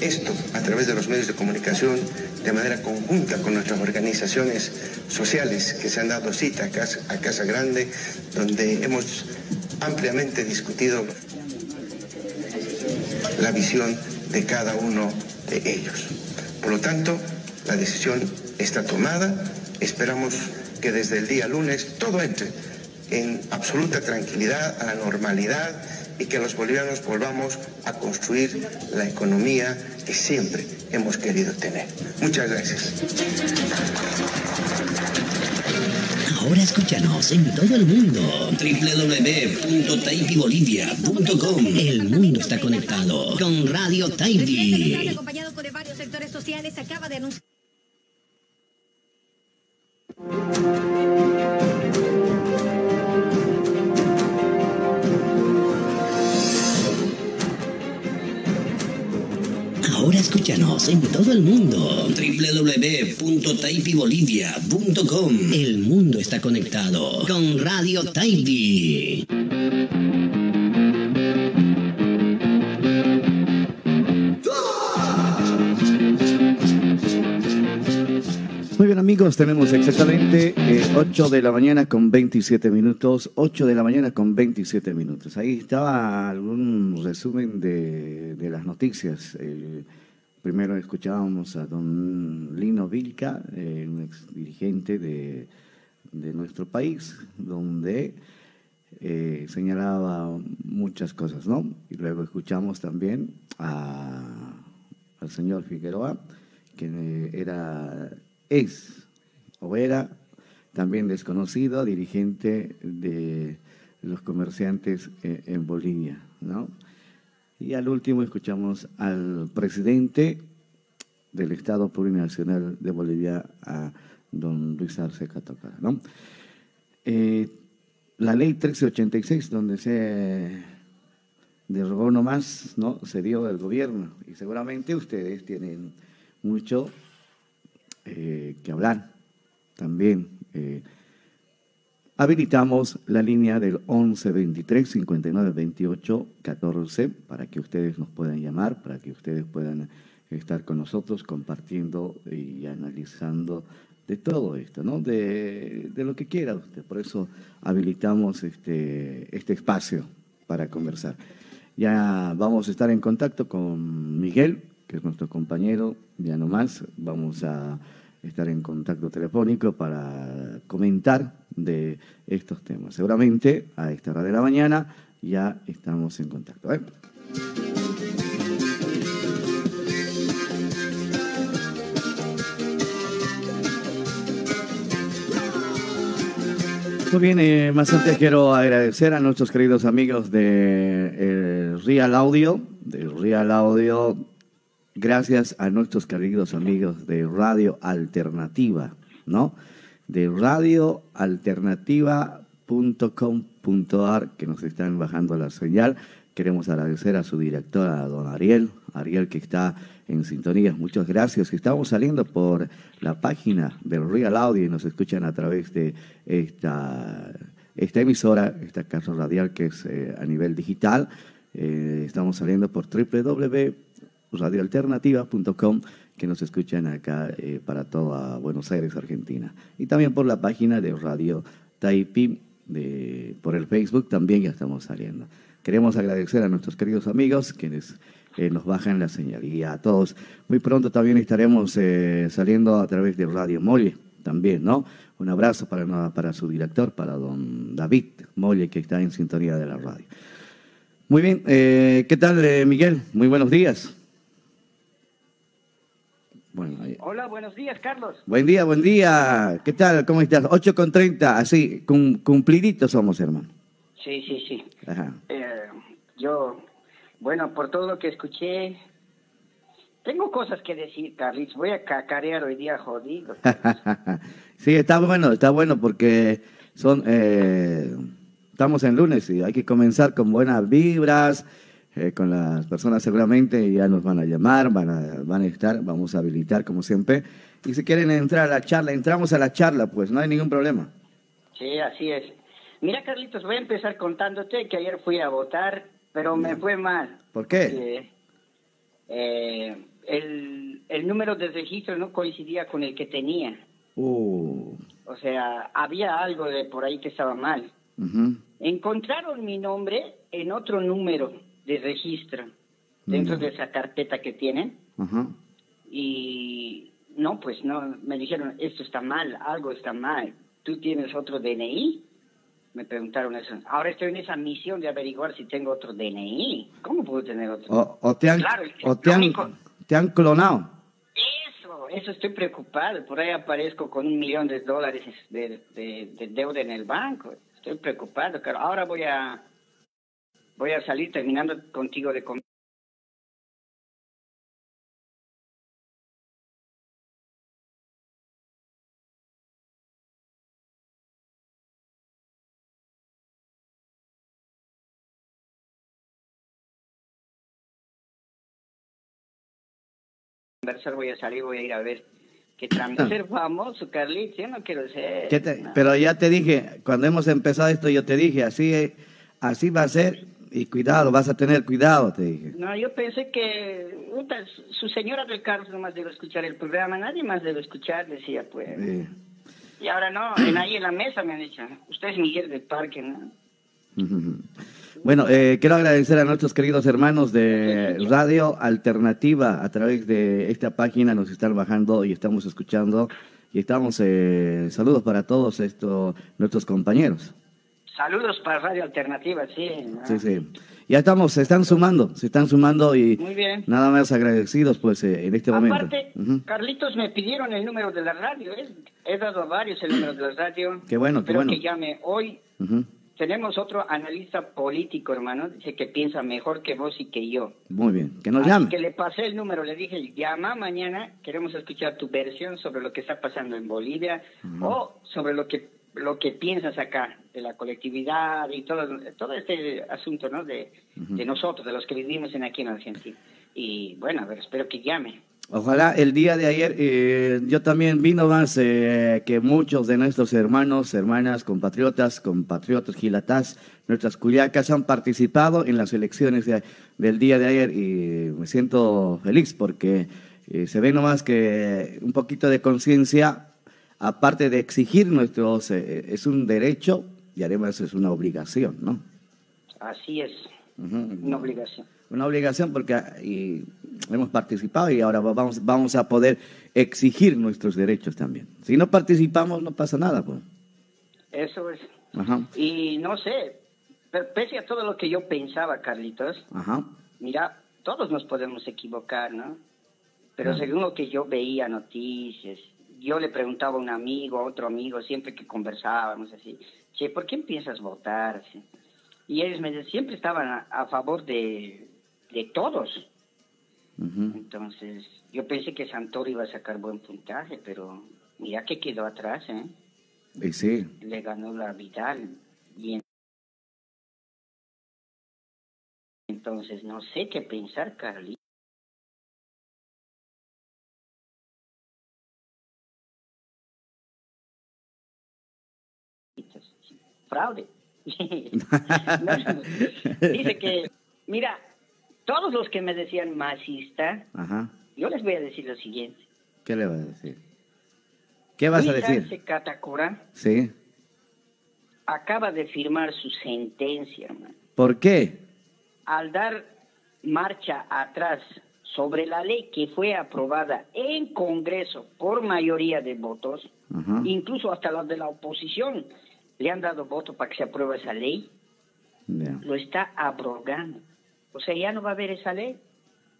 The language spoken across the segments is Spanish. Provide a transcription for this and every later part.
esto a través de los medios de comunicación de manera conjunta con nuestras organizaciones sociales que se han dado cita a Casa, a Casa Grande, donde hemos ampliamente discutido la visión de cada uno de ellos. Por lo tanto, la decisión está tomada. Esperamos que desde el día lunes todo entre en absoluta tranquilidad, a la normalidad y que los bolivianos volvamos a construir la economía que siempre hemos querido tener. Muchas gracias. Ahora escúchanos en todo el mundo. www.taipibolivia.com El mundo está conectado con Radio Taipi. acompañado con varios sectores sociales, acaba de anunciar. Escúchanos en todo el mundo. www.taipibolivia.com El mundo está conectado con Radio Taipi. Muy bien amigos, tenemos exactamente eh, 8 de la mañana con 27 minutos, 8 de la mañana con 27 minutos. Ahí estaba algún resumen de, de las noticias. Eh, primero escuchábamos a don Lino Vilca, eh, un ex dirigente de, nuestro país, donde eh, señalaba muchas cosas, ¿no? Y luego escuchamos también a, al señor Figueroa, que eh, era es o era también desconocido dirigente de los comerciantes en Bolivia, ¿no? Y al último escuchamos al presidente del Estado Plurinacional de Bolivia, a don Luis Arce Catocara, ¿no? Eh, la ley 1386, donde se derogó nomás, ¿no? Se dio el gobierno. Y seguramente ustedes tienen mucho eh, que hablar también. eh, habilitamos la línea del 11 23 59 28 14 para que ustedes nos puedan llamar, para que ustedes puedan estar con nosotros compartiendo y analizando de todo esto, ¿no? De, de lo que quiera usted. Por eso habilitamos este, este espacio para conversar. Ya vamos a estar en contacto con Miguel, que es nuestro compañero, ya no más. Vamos a estar en contacto telefónico para comentar de estos temas. Seguramente a esta hora de la mañana ya estamos en contacto. ¿eh? Muy bien, eh, más antes quiero agradecer a nuestros queridos amigos de eh, Real Audio, de Real Audio, gracias a nuestros queridos amigos de Radio Alternativa, ¿no? De radioalternativa.com.ar que nos están bajando la señal. Queremos agradecer a su directora, a don Ariel, Ariel que está en sintonía. Muchas gracias. Estamos saliendo por la página del Real Audio y nos escuchan a través de esta, esta emisora, esta casa radial que es eh, a nivel digital. Eh, estamos saliendo por www.radioalternativa.com que nos escuchan acá eh, para toda Buenos Aires, Argentina. Y también por la página de Radio Taipi, de, por el Facebook también ya estamos saliendo. Queremos agradecer a nuestros queridos amigos quienes eh, nos bajan la señal y a todos. Muy pronto también estaremos eh, saliendo a través de Radio Molle también, ¿no? Un abrazo para, para su director, para don David Molle, que está en sintonía de la radio. Muy bien, eh, ¿qué tal eh, Miguel? Muy buenos días. Bueno, ahí- Hola, buenos días, Carlos. Buen día, buen día. ¿Qué tal? ¿Cómo estás? 8 con 30, así, cum- cumpliditos somos, hermano. Sí, sí, sí. Ajá. Eh, yo, bueno, por todo lo que escuché, tengo cosas que decir, Carlitos. Voy a cacarear hoy día jodido. sí, está bueno, está bueno porque son, eh, estamos en lunes y hay que comenzar con buenas vibras, eh, con las personas seguramente ya nos van a llamar, van a, van a estar, vamos a habilitar como siempre. Y si quieren entrar a la charla, entramos a la charla, pues no hay ningún problema. Sí, así es. Mira, Carlitos, voy a empezar contándote que ayer fui a votar, pero me fue mal. ¿Por qué? Eh, eh, el, el número de registro no coincidía con el que tenía. Uh, O sea, había algo de por ahí que estaba mal. Encontraron mi nombre en otro número de registro dentro de esa carpeta que tienen Ajá. y no, pues no, me dijeron, esto está mal, algo está mal. ¿Tú tienes otro DNI? Me preguntaron eso. Ahora estoy en esa misión de averiguar si tengo otro DNI. ¿Cómo puedo tener otro? O, o te han, Claro, o te han, te han clonado. Eso, eso estoy preocupado. Por ahí aparezco con un millón de dólares de, de- de deuda en el banco. Estoy preocupado, claro. Ahora voy a voy a salir terminando contigo de comer. conversar, voy a salir, voy a ir a ver qué trámite. Ser famoso, Carlitos, yo no quiero ser. ¿Qué te- no. pero ya te dije, cuando hemos empezado esto, yo te dije, así, así va a ser, y cuidado, vas a tener cuidado, te dije. No, yo pensé que puta, su- señora del carro nomás debe escuchar el programa, nadie más debe escuchar, decía pues. Y ahora no, en ahí en la mesa me han dicho, usted es Miguel del Parque, ¿no? Bueno, eh, quiero agradecer a nuestros queridos hermanos de Radio Alternativa a través de esta página, nos están bajando y estamos escuchando y estamos, eh, saludos para todos estos, nuestros compañeros. Saludos para Radio Alternativa, sí. ¿no? Sí, sí. Ya estamos, se están sumando, se están sumando y Muy bien. nada más agradecidos pues eh, en este momento. Aparte, Ujú. Carlitos me pidieron el número de la radio, ¿eh? he dado a varios el número de la radio. Qué bueno, qué bueno. que llame hoy. Ujú. Tenemos otro analista político, hermano, dice que piensa mejor que vos y que yo. Muy bien, que nos Así llame. que le pasé el número, le dije, llama mañana, queremos escuchar tu versión sobre lo que está pasando en Bolivia o sobre lo que lo que piensas acá de la colectividad y todo todo este asunto, ¿no? De, de nosotros, de los que vivimos en aquí en Argentina. Y bueno, a ver, espero que llame. Ojalá el día de ayer eh, yo también vino más eh, que muchos de nuestros hermanos, hermanas, compatriotas, compatriotas, gilatás, nuestras cuyacas han participado en las elecciones de- del día de ayer y me siento feliz porque eh, se ve nomás que un poquito de conciencia, aparte de exigir nuestros, eh, es un derecho y además es una obligación, ¿no? Así es, una obligación. Una obligación porque ah, y hemos participado y ahora vamos, vamos a poder exigir nuestros derechos también. Si no participamos no pasa nada, pues. Eso es. Ajá, Y no sé, pe- pese a todo lo que yo pensaba, Carlitos, ajá. Mira, todos nos podemos equivocar, ¿no? Pero según lo que yo veía noticias, yo le preguntaba a un amigo, a otro amigo, siempre que conversábamos así, che, ¿por qué empiezas a votar? Así. Y ellos me decían, siempre estaban a, a favor de, de todos. Entonces, yo pensé que Santoro iba a sacar buen puntaje, pero mira que quedó atrás, ¿eh? Sí, Le ganó la Vidal. Y en- entonces, no sé qué pensar, Carly. Fraude. Dice que, mira, todos los que me decían masista, ajá. yo les voy a decir lo siguiente. ¿Qué le vas a decir? ¿Qué vas a decir? Catacora Sí. acaba de firmar su sentencia, hermano. ¿Por qué? al dar marcha atrás sobre la ley que fue aprobada en Congreso por mayoría de votos, Ajá. incluso hasta los de la oposición le han dado voto para que se apruebe esa ley, lo está abrogando. O sea, ya no va a haber esa ley.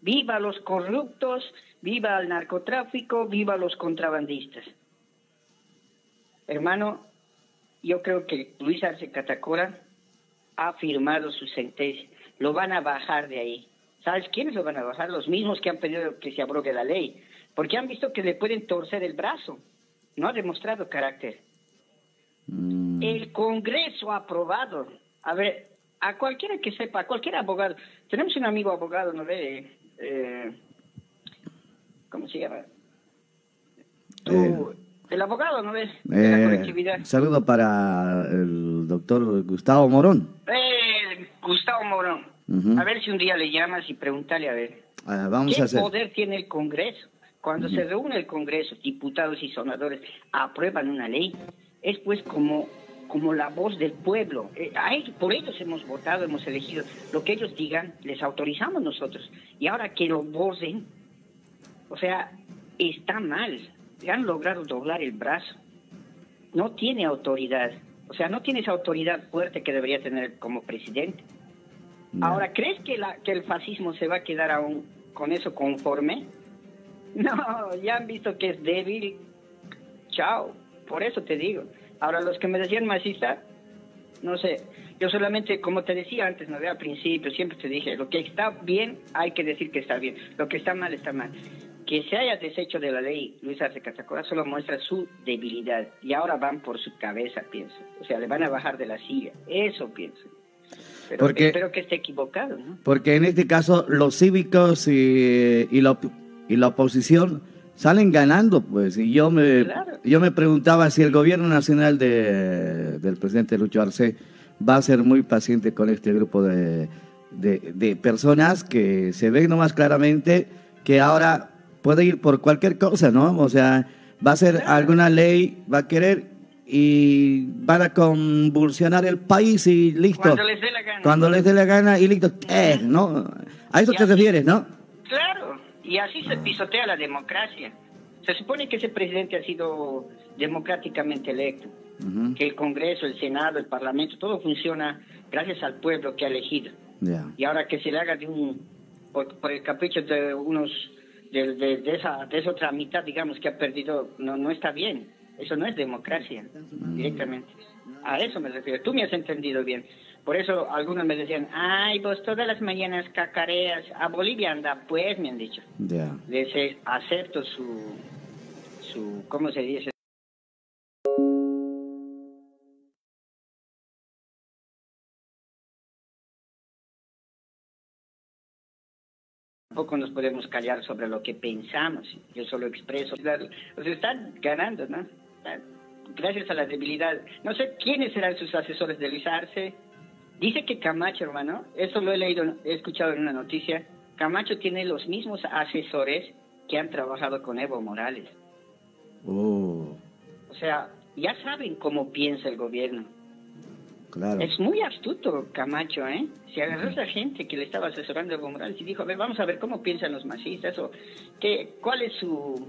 Viva los corruptos, viva el narcotráfico, viva los contrabandistas. Hermano, yo creo que Luis Arce Catacora ha firmado su sentencia. Lo van a bajar de ahí. ¿Sabes quiénes lo van a bajar? Los mismos que han pedido que se abrogue la ley. Porque han visto que le pueden torcer el brazo. No ha demostrado carácter. Mm, El Congreso ha aprobado. A ver, a cualquiera que sepa, a cualquier abogado. Tenemos un amigo abogado, ¿no ve? Eh, ¿Cómo se llama? Tú- el abogado, ¿no ves? De la eh, colectividad. saludo para el doctor Gustavo Morón. Eh, Gustavo Morón. A ver si un día le llamas y pregúntale a ver. Ah, vamos ¿Qué a hacer. poder tiene el Congreso? Cuando se reúne el Congreso, diputados y senadores aprueban una ley, es pues como, como la voz del pueblo. Eh, a ellos- por ellos hemos votado, hemos elegido. Lo que ellos digan, les autorizamos nosotros. Y ahora que lo vocen, o sea, está mal. Han logrado doblar el brazo. No tiene autoridad. O sea, no tiene esa autoridad fuerte que debería tener como presidente. Ahora, ¿crees que, la, que el fascismo se va a quedar aún con eso conforme? No, ya han visto que es débil. Chao. Por eso te digo. Ahora, los que me decían masista, no sé. Yo solamente, como te decía antes, no al principio, siempre te dije, lo que está bien, hay que decir que está bien. Lo que está mal, está mal. Que se haya deshecho de la ley Luis Arce Catacora solo muestra su debilidad. Y ahora van por su cabeza, pienso. O sea, le van a bajar de la silla. Eso pienso. Pero Porque- espero que esté equivocado, ¿no? Porque en este caso los cívicos y, y la, y la oposición salen ganando, pues. Y yo me, Claro. yo me preguntaba si el gobierno nacional de, del presidente Lucho Arce va a ser muy paciente con este grupo de, de, de personas que se ven nomás claramente que ahora puede ir por cualquier cosa, ¿no? O sea, va a ser alguna ley, va a querer y van a convulsionar el país y listo. Cuando les dé la gana. Cuando les dé la gana y listo. ¿Qué? ¿No? A eso te refieres, ¿no? Claro, y así se pisotea la democracia. Se supone que ese presidente ha sido democráticamente electo, que el Congreso, el Senado, el Parlamento, todo funciona gracias al pueblo que ha elegido. Y ahora que se le haga de un, por, por el capricho de unos, de, de- de esa, de esa otra mitad, digamos, que ha perdido, no, no está bien. Eso no es democracia, directamente. A eso me refiero. Tú me has entendido bien. Por eso algunos me decían, ay, vos todas las mañanas cacareas. A Bolivia anda, pues, me han dicho. Ya. Les eh, acepto su, su, ¿cómo se dice? Tampoco nos podemos callar sobre lo que pensamos. Yo solo expreso. Sea, están ganando, ¿no? Gracias a la debilidad. No sé quiénes serán sus asesores de Luis Arce. Dice que Camacho, hermano, eso lo he leído, he escuchado en una noticia. Camacho tiene los mismos asesores que han trabajado con Evo Morales. Oh, O sea, ya saben cómo piensa el gobierno. claro. Es muy astuto Camacho, ¿eh? Se agarró a esa gente que le estaba asesorando a Evo Morales y dijo, a ver, vamos a ver cómo piensan los masistas o qué, cuál es su,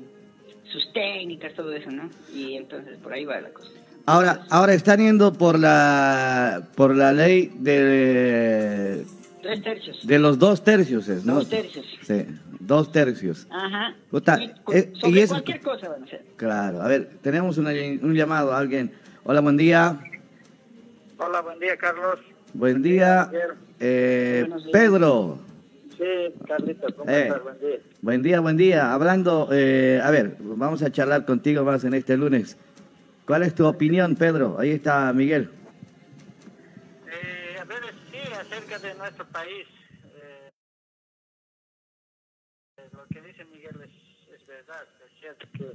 sus técnicas, todo eso, ¿no? Y entonces por ahí va la cosa. Ahora, ahora están yendo por la por la ley de Tres tercios. de los dos tercios, ¿es, ¿no? Dos tercios. Sí, dos tercios. Ajá. Puta, eh, sobre y eso- cualquier cosa van a hacer. Claro. A ver, tenemos una- un llamado a alguien. Hola, buen día. Hola, buen día, Carlos. Buen día, eh, Buenos días. Pedro. Sí, Carlitos, ¿cómo Eh. estás? Buen día. Buen día, buen día. Hablando, eh, a ver, vamos a charlar contigo más en este lunes. ¿Cuál es tu opinión, Pedro? Ahí está Miguel. Eh, a ver, sí, acerca de nuestro país. eh, lo que dice Miguel es, es verdad, es cierto que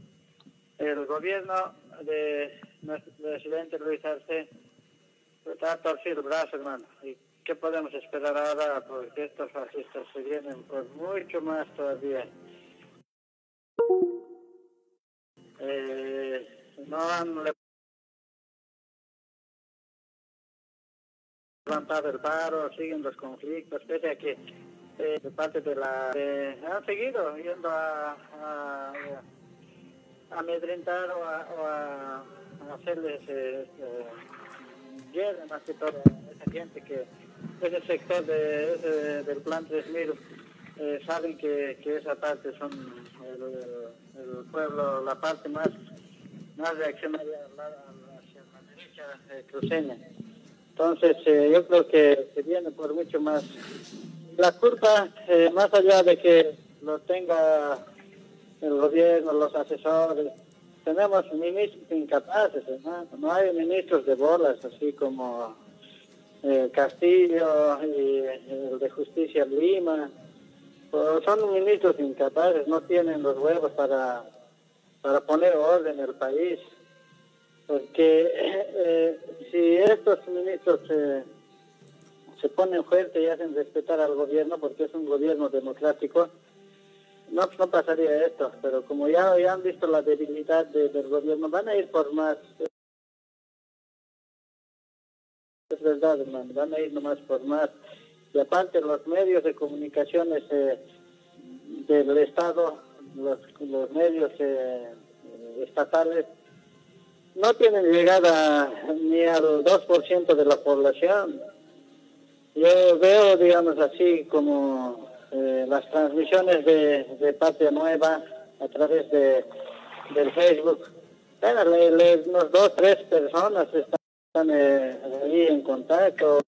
el gobierno de nuestro presidente Luis Arce está a torcer el brazo, hermano. ¿Y qué podemos esperar ahora? Porque estos fascistas se vienen por mucho más todavía. No han levantado el paro, siguen los conflictos, pese a que eh, de parte de la... eh, han seguido yendo a, a, a amedrentar o a, o a- hacerles eh, eh, más que todo esa gente que ese sector de, del plan 3000 eh, saben que, que esa parte son el pueblo, la parte más, más reaccionaria la- hacia la derecha eh, cruceña. Entonces, eh, yo creo que se viene por mucho más. La culpa, eh, más allá de que lo tenga el gobierno, los asesores, tenemos ministros incapaces, ¿no? No hay ministros de bolas, así como eh, Castillo y el de Justicia Lima. Pues son ministros incapaces, no tienen los huevos para, para poner orden en el país porque eh, si estos ministros eh, se ponen fuerte y hacen respetar al gobierno porque es un gobierno democrático, no, no pasaría esto. Pero como ya, ya han visto la debilidad de- del gobierno, van a ir por más. Es verdad, hermano, van a ir nomás por más. Y aparte los medios de comunicaciones eh, del Estado, los, los medios eh, estatales, no tienen llegada ni al 2% de la población. Yo veo, digamos así, como eh, las transmisiones de, de Patria Nueva a través de del Facebook. Bueno, le- unos dos, tres personas están eh, ahí en contacto.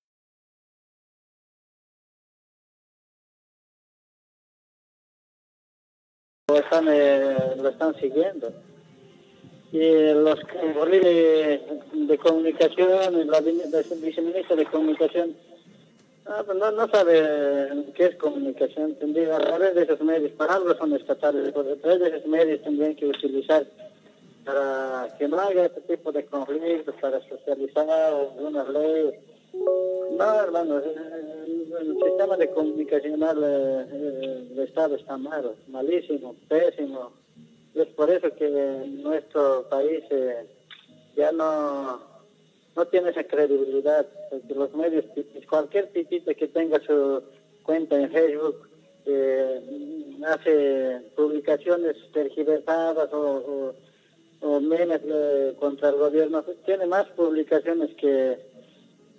O están, eh, lo están siguiendo. Y los de, de comunicación, la viceministra de comunicación, ah, pues no, no sabe qué es comunicación, tendría a través de esos medios, para algo son estatales, pues a través de esos medios tendrían que utilizar para que no haya este tipo de conflictos, para socializar algunas leyes. No, hermano, el, sistema de comunicacional eh, eh, del Estado está malo, malísimo, pésimo. Es por eso que nuestro país eh, ya no, no tiene esa credibilidad, los medios, cualquier tipito que tenga su cuenta en Facebook, eh, hace publicaciones tergiversadas o, o memes eh, contra el gobierno, tiene más publicaciones que,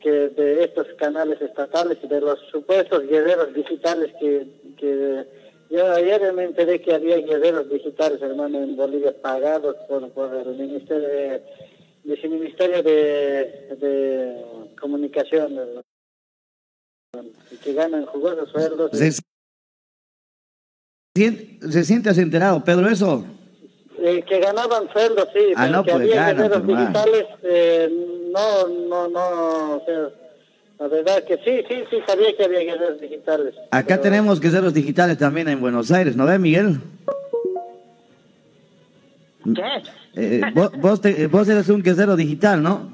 que de estos canales estatales y de los supuestos guerreros digitales que, que yo ayer me enteré que había guerreros digitales, hermano, en Bolivia pagados por, por el ministerio de, viceministerio de, de comunicación, que ganan jugosos sueldos. ¿Se, sien- se sientes enterado, Pedro, eso? Eh, que ganaban sueldos, sí, Ah, pero no, que pues, había ganan, guerreros pues, digitales, eh, no, no, no, o sea, la verdad que sí, sí, sí, sabía que había guerreros digitales. Acá pero- tenemos guerreros digitales también en Buenos Aires, ¿no ve, Miguel? ¿Qué? Eh, vos, vos, te- vos eres un guerrero digital, ¿no?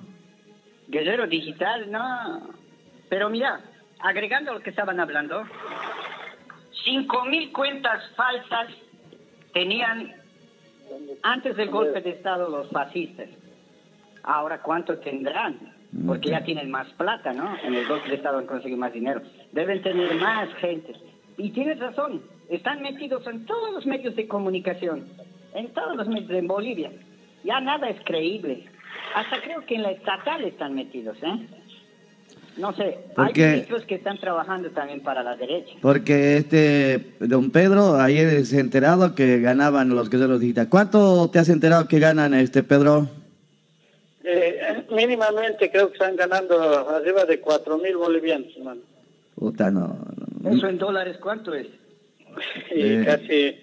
Guerrero digital, no. Pero mira, agregando lo que estaban hablando, 5.000 cuentas falsas tenían antes del golpe de Estado los fascistas. Ahora, ¿cuánto tendrán? Porque ya tienen más plata, ¿no? En el golpe de Estado han conseguido más dinero. Deben tener más gente. Y tienes razón, están metidos en todos los medios de comunicación, en todos los medios en Bolivia. Ya nada es creíble. Hasta creo que en la estatal están metidos, ¿eh? No sé, Porque- hay ministros que están trabajando también para la derecha. Porque este don Pedro ayer se ha enterado que ganaban los guerreros digitales. ¿Cuánto te has enterado que ganan, este Pedro? Eh, mínimamente creo que están ganando arriba de cuatro mil bolivianos, hermano. Puta, no. no. ¿Eso en dólares cuánto es? Y Eh. casi,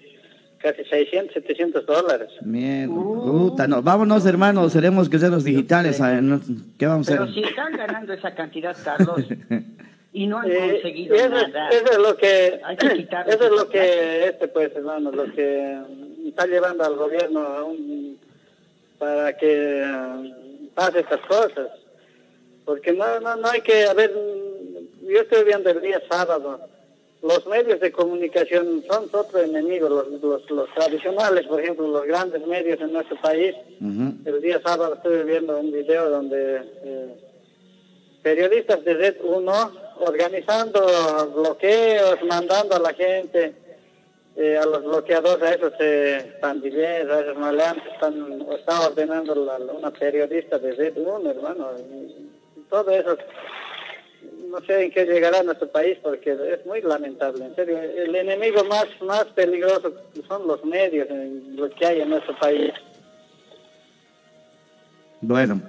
casi 600, 700 dólares. Mierda. Puta, no. Vámonos, hermanos, seremos guerreros digitales. a ver, no- ¿Qué vamos a Pero hacer? si están ganando esa cantidad, Carlos, y no han Eh, conseguido eso, nada. eso es lo que, Hay que eso es lo que, este pues, hermano, lo que está llevando al gobierno a un- para que eh, pase estas cosas. Porque no, no, no hay que, a ver, yo estoy viendo el día sábado, los medios de comunicación son otro enemigo, los, los, los tradicionales, por ejemplo, los grandes medios en nuestro país. El día sábado estuve viendo un video donde eh, periodistas de Red 1 organizando bloqueos, mandando a la gente, eh, a los bloqueadores, a esos eh, pandilleros, a esos maleantes, están, está ordenando la- una periodista de Red 1, hermano. Y todo eso, no sé en qué llegará a nuestro país porque es muy lamentable, en serio. El enemigo más, más peligroso son los medios, eh, los que hay en nuestro país. Bueno,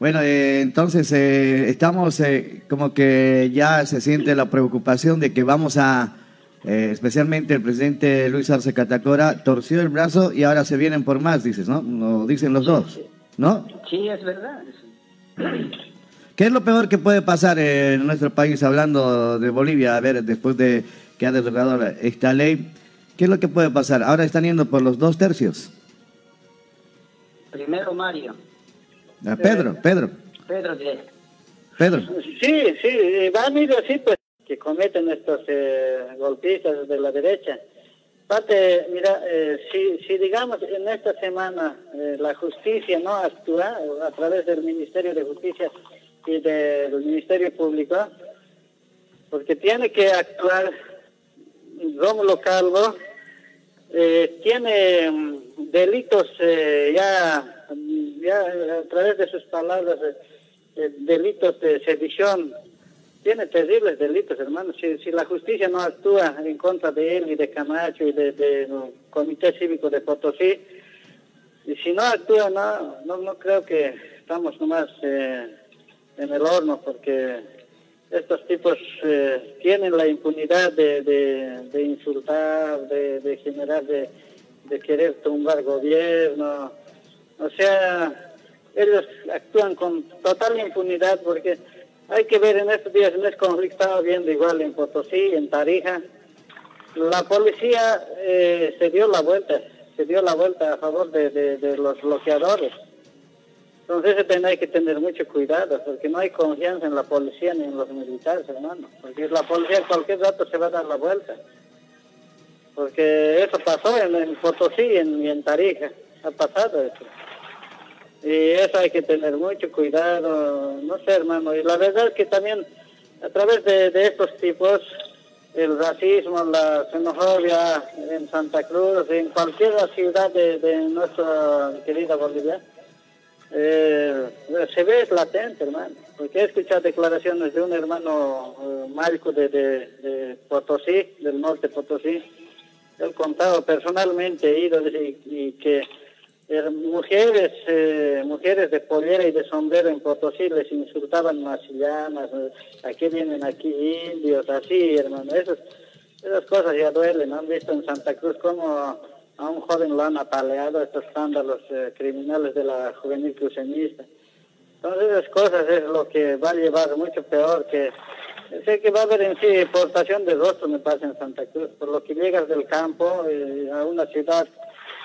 bueno, eh, entonces eh, estamos eh, como que ya se siente la preocupación de que vamos a, eh, especialmente el presidente Luis Arce Catacora torció el brazo y ahora se vienen por más, dices, ¿no? Lo dicen los dos, ¿no? Sí, es verdad. ¿Qué es lo peor que puede pasar en nuestro país hablando de Bolivia? A ver, después de que ha derogado esta ley, ¿qué es lo que puede pasar? Ahora están yendo por los dos tercios. Primero Mario, Ah, Pedro, Pedro. Pedro diré. Pedro. Sí, sí, van a ir así, pues, que cometen estos eh, golpistas de la derecha. Pate, mira, eh, si, si digamos en esta semana eh, la justicia no actúa a través del Ministerio de Justicia y del Ministerio Público, porque tiene que actuar Rómulo Calvo, eh, tiene mm, delitos eh, ya, ya a través de sus palabras, eh, delitos de sedición, tiene terribles delitos, hermano. Si, si la justicia no actúa en contra de él y de Camacho y del de, Comité Cívico de Potosí, y si no actúa, no, no, no creo que estamos nomás en el horno, porque estos tipos eh, tienen la impunidad de, de, insultar, de, de generar, de, querer tumbar gobierno. O sea, ellos actúan con total impunidad porque hay que ver en estos días, en este conflicto estaba viendo igual en Potosí, en Tarija, la policía eh, se dio la vuelta, se dio la vuelta a favor de los bloqueadores. Entonces hay que tener mucho cuidado, porque no hay confianza en la policía ni en los militares, hermano. Porque la policía cualquier rato se va a dar la vuelta. Porque eso pasó en, Potosí y en, Tarija. Ha pasado eso. Y eso hay que tener mucho cuidado, no sé, hermano. Y la verdad es que también a través de, estos tipos, el racismo, la xenofobia en Santa Cruz, en cualquier ciudad de, de nuestra querida Bolivia, eh, se ve es latente, hermano, porque he escuchado declaraciones de un hermano eh, de, de, Potosí, del norte de Potosí. Él contado personalmente, ido y, que er, mujeres eh, mujeres de pollera y de sombrero en Potosí les insultaban masillanas, eh, aquí vienen aquí indios, así, hermano. Esas, esas cosas ya duelen. Han visto en Santa Cruz cómo a un joven lo han apaleado estos escándalos eh, criminales de la juvenil cruceñista. Entonces esas cosas es lo que va a llevar mucho peor que... Sé que va a haber en sí importación de rostro, me pasa en Santa Cruz, por lo que llegas del campo eh, a una ciudad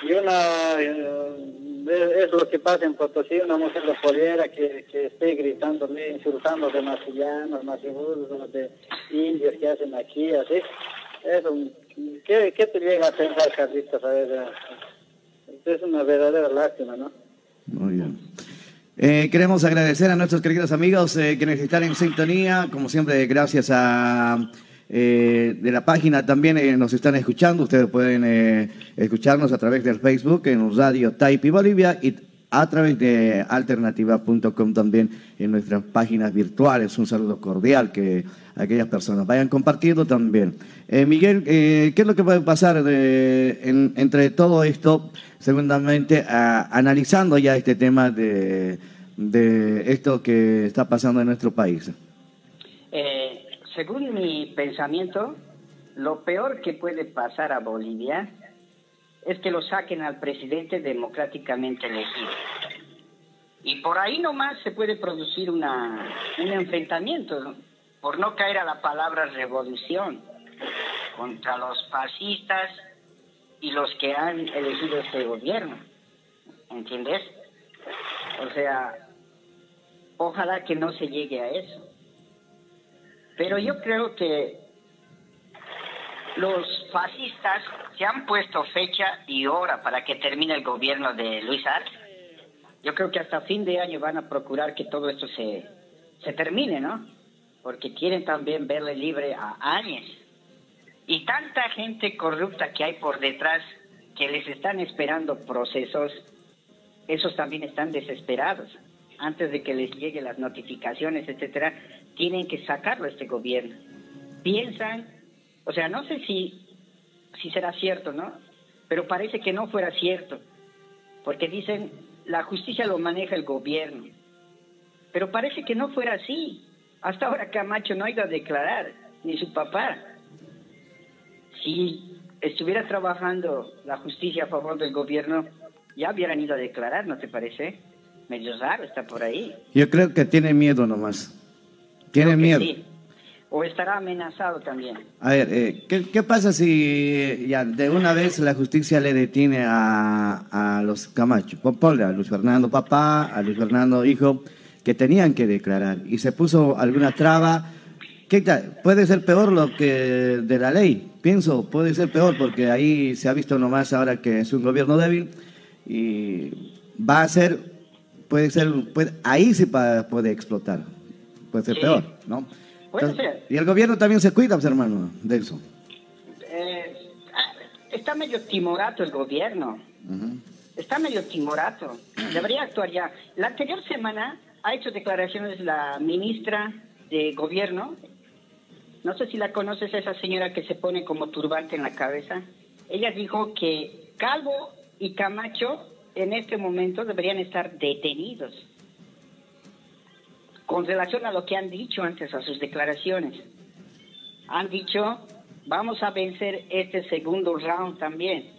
y una... Eh, es lo que pasa en Potosí, una mujer de poliera que, que esté gritando, insultando de masillanos, masiburros, de indios que hacen aquí, así. Es un ¿Qué, ¿Qué, te llega a pensar, Carlitos? A ver, eh, es una verdadera lástima, ¿no? Muy bien. Eh, queremos agradecer a nuestros queridos amigos eh, que nos están en sintonía. Como siempre, gracias a de la página también nos están escuchando. Ustedes pueden escucharnos a través del Facebook en Radio Taipi Bolivia a través de alternativa.com también en nuestras páginas virtuales. Un saludo cordial que aquellas personas vayan compartiendo también. Eh, Miguel, eh, ¿qué es lo que puede pasar entre todo esto, segundamente, analizando ya este tema de, esto que está pasando en nuestro país? Eh, según mi pensamiento, lo peor que puede pasar a Bolivia es que lo saquen al presidente democráticamente elegido. Y por ahí nomás se puede producir una, un enfrentamiento, por no caer a la palabra revolución, contra los fascistas y los que han elegido este gobierno. ¿Entiendes? O sea, ojalá que no se llegue a eso. Pero yo creo que los fascistas se han puesto fecha y hora para que termine el gobierno de Luis Arce. Yo creo que hasta fin de año van a procurar que todo esto se, se termine, ¿no? Porque quieren también verle libre a Áñez. Y tanta gente corrupta que hay por detrás que les están esperando procesos, esos también están desesperados. Antes de que les lleguen las notificaciones, etcétera, tienen que sacarlo este gobierno. Piensan, o sea, no sé si si será cierto, ¿no? Pero parece que no fuera cierto, porque dicen, la justicia lo maneja el gobierno. Pero parece que no fuera así. Hasta ahora Camacho no ha ido a declarar, ni su papá. Si estuviera trabajando la justicia a favor del gobierno, ya hubieran ido a declarar, ¿no te parece? Medio raro está por ahí. Yo creo que tiene miedo nomás. Tiene miedo o estará amenazado también. A ver, eh, ¿qué, pasa si ya de una vez la justicia le detiene a, a los Camacho? Ponle a Luis Fernando papá, a Luis Fernando hijo, que tenían que declarar y se puso alguna traba. ¿Qué tal? Puede ser peor lo que de la ley, pienso, puede ser peor porque ahí se ha visto nomás ahora que es un gobierno débil y va a ser, puede ser, puede, ahí sí puede explotar, puede ser Sí. peor, ¿no? Puede Entonces, ser. y el gobierno también se cuida, pues, hermano, de eso. Eh, ah, está medio timorato el gobierno. Está medio timorato. Debería actuar ya. La anterior semana ha hecho declaraciones la ministra de gobierno. No sé si la conoces, esa señora que se pone como turbante en la cabeza. Ella dijo que Calvo y Camacho en este momento deberían estar detenidos con relación a lo que han dicho antes, a sus declaraciones. Han dicho, vamos a vencer este segundo round también.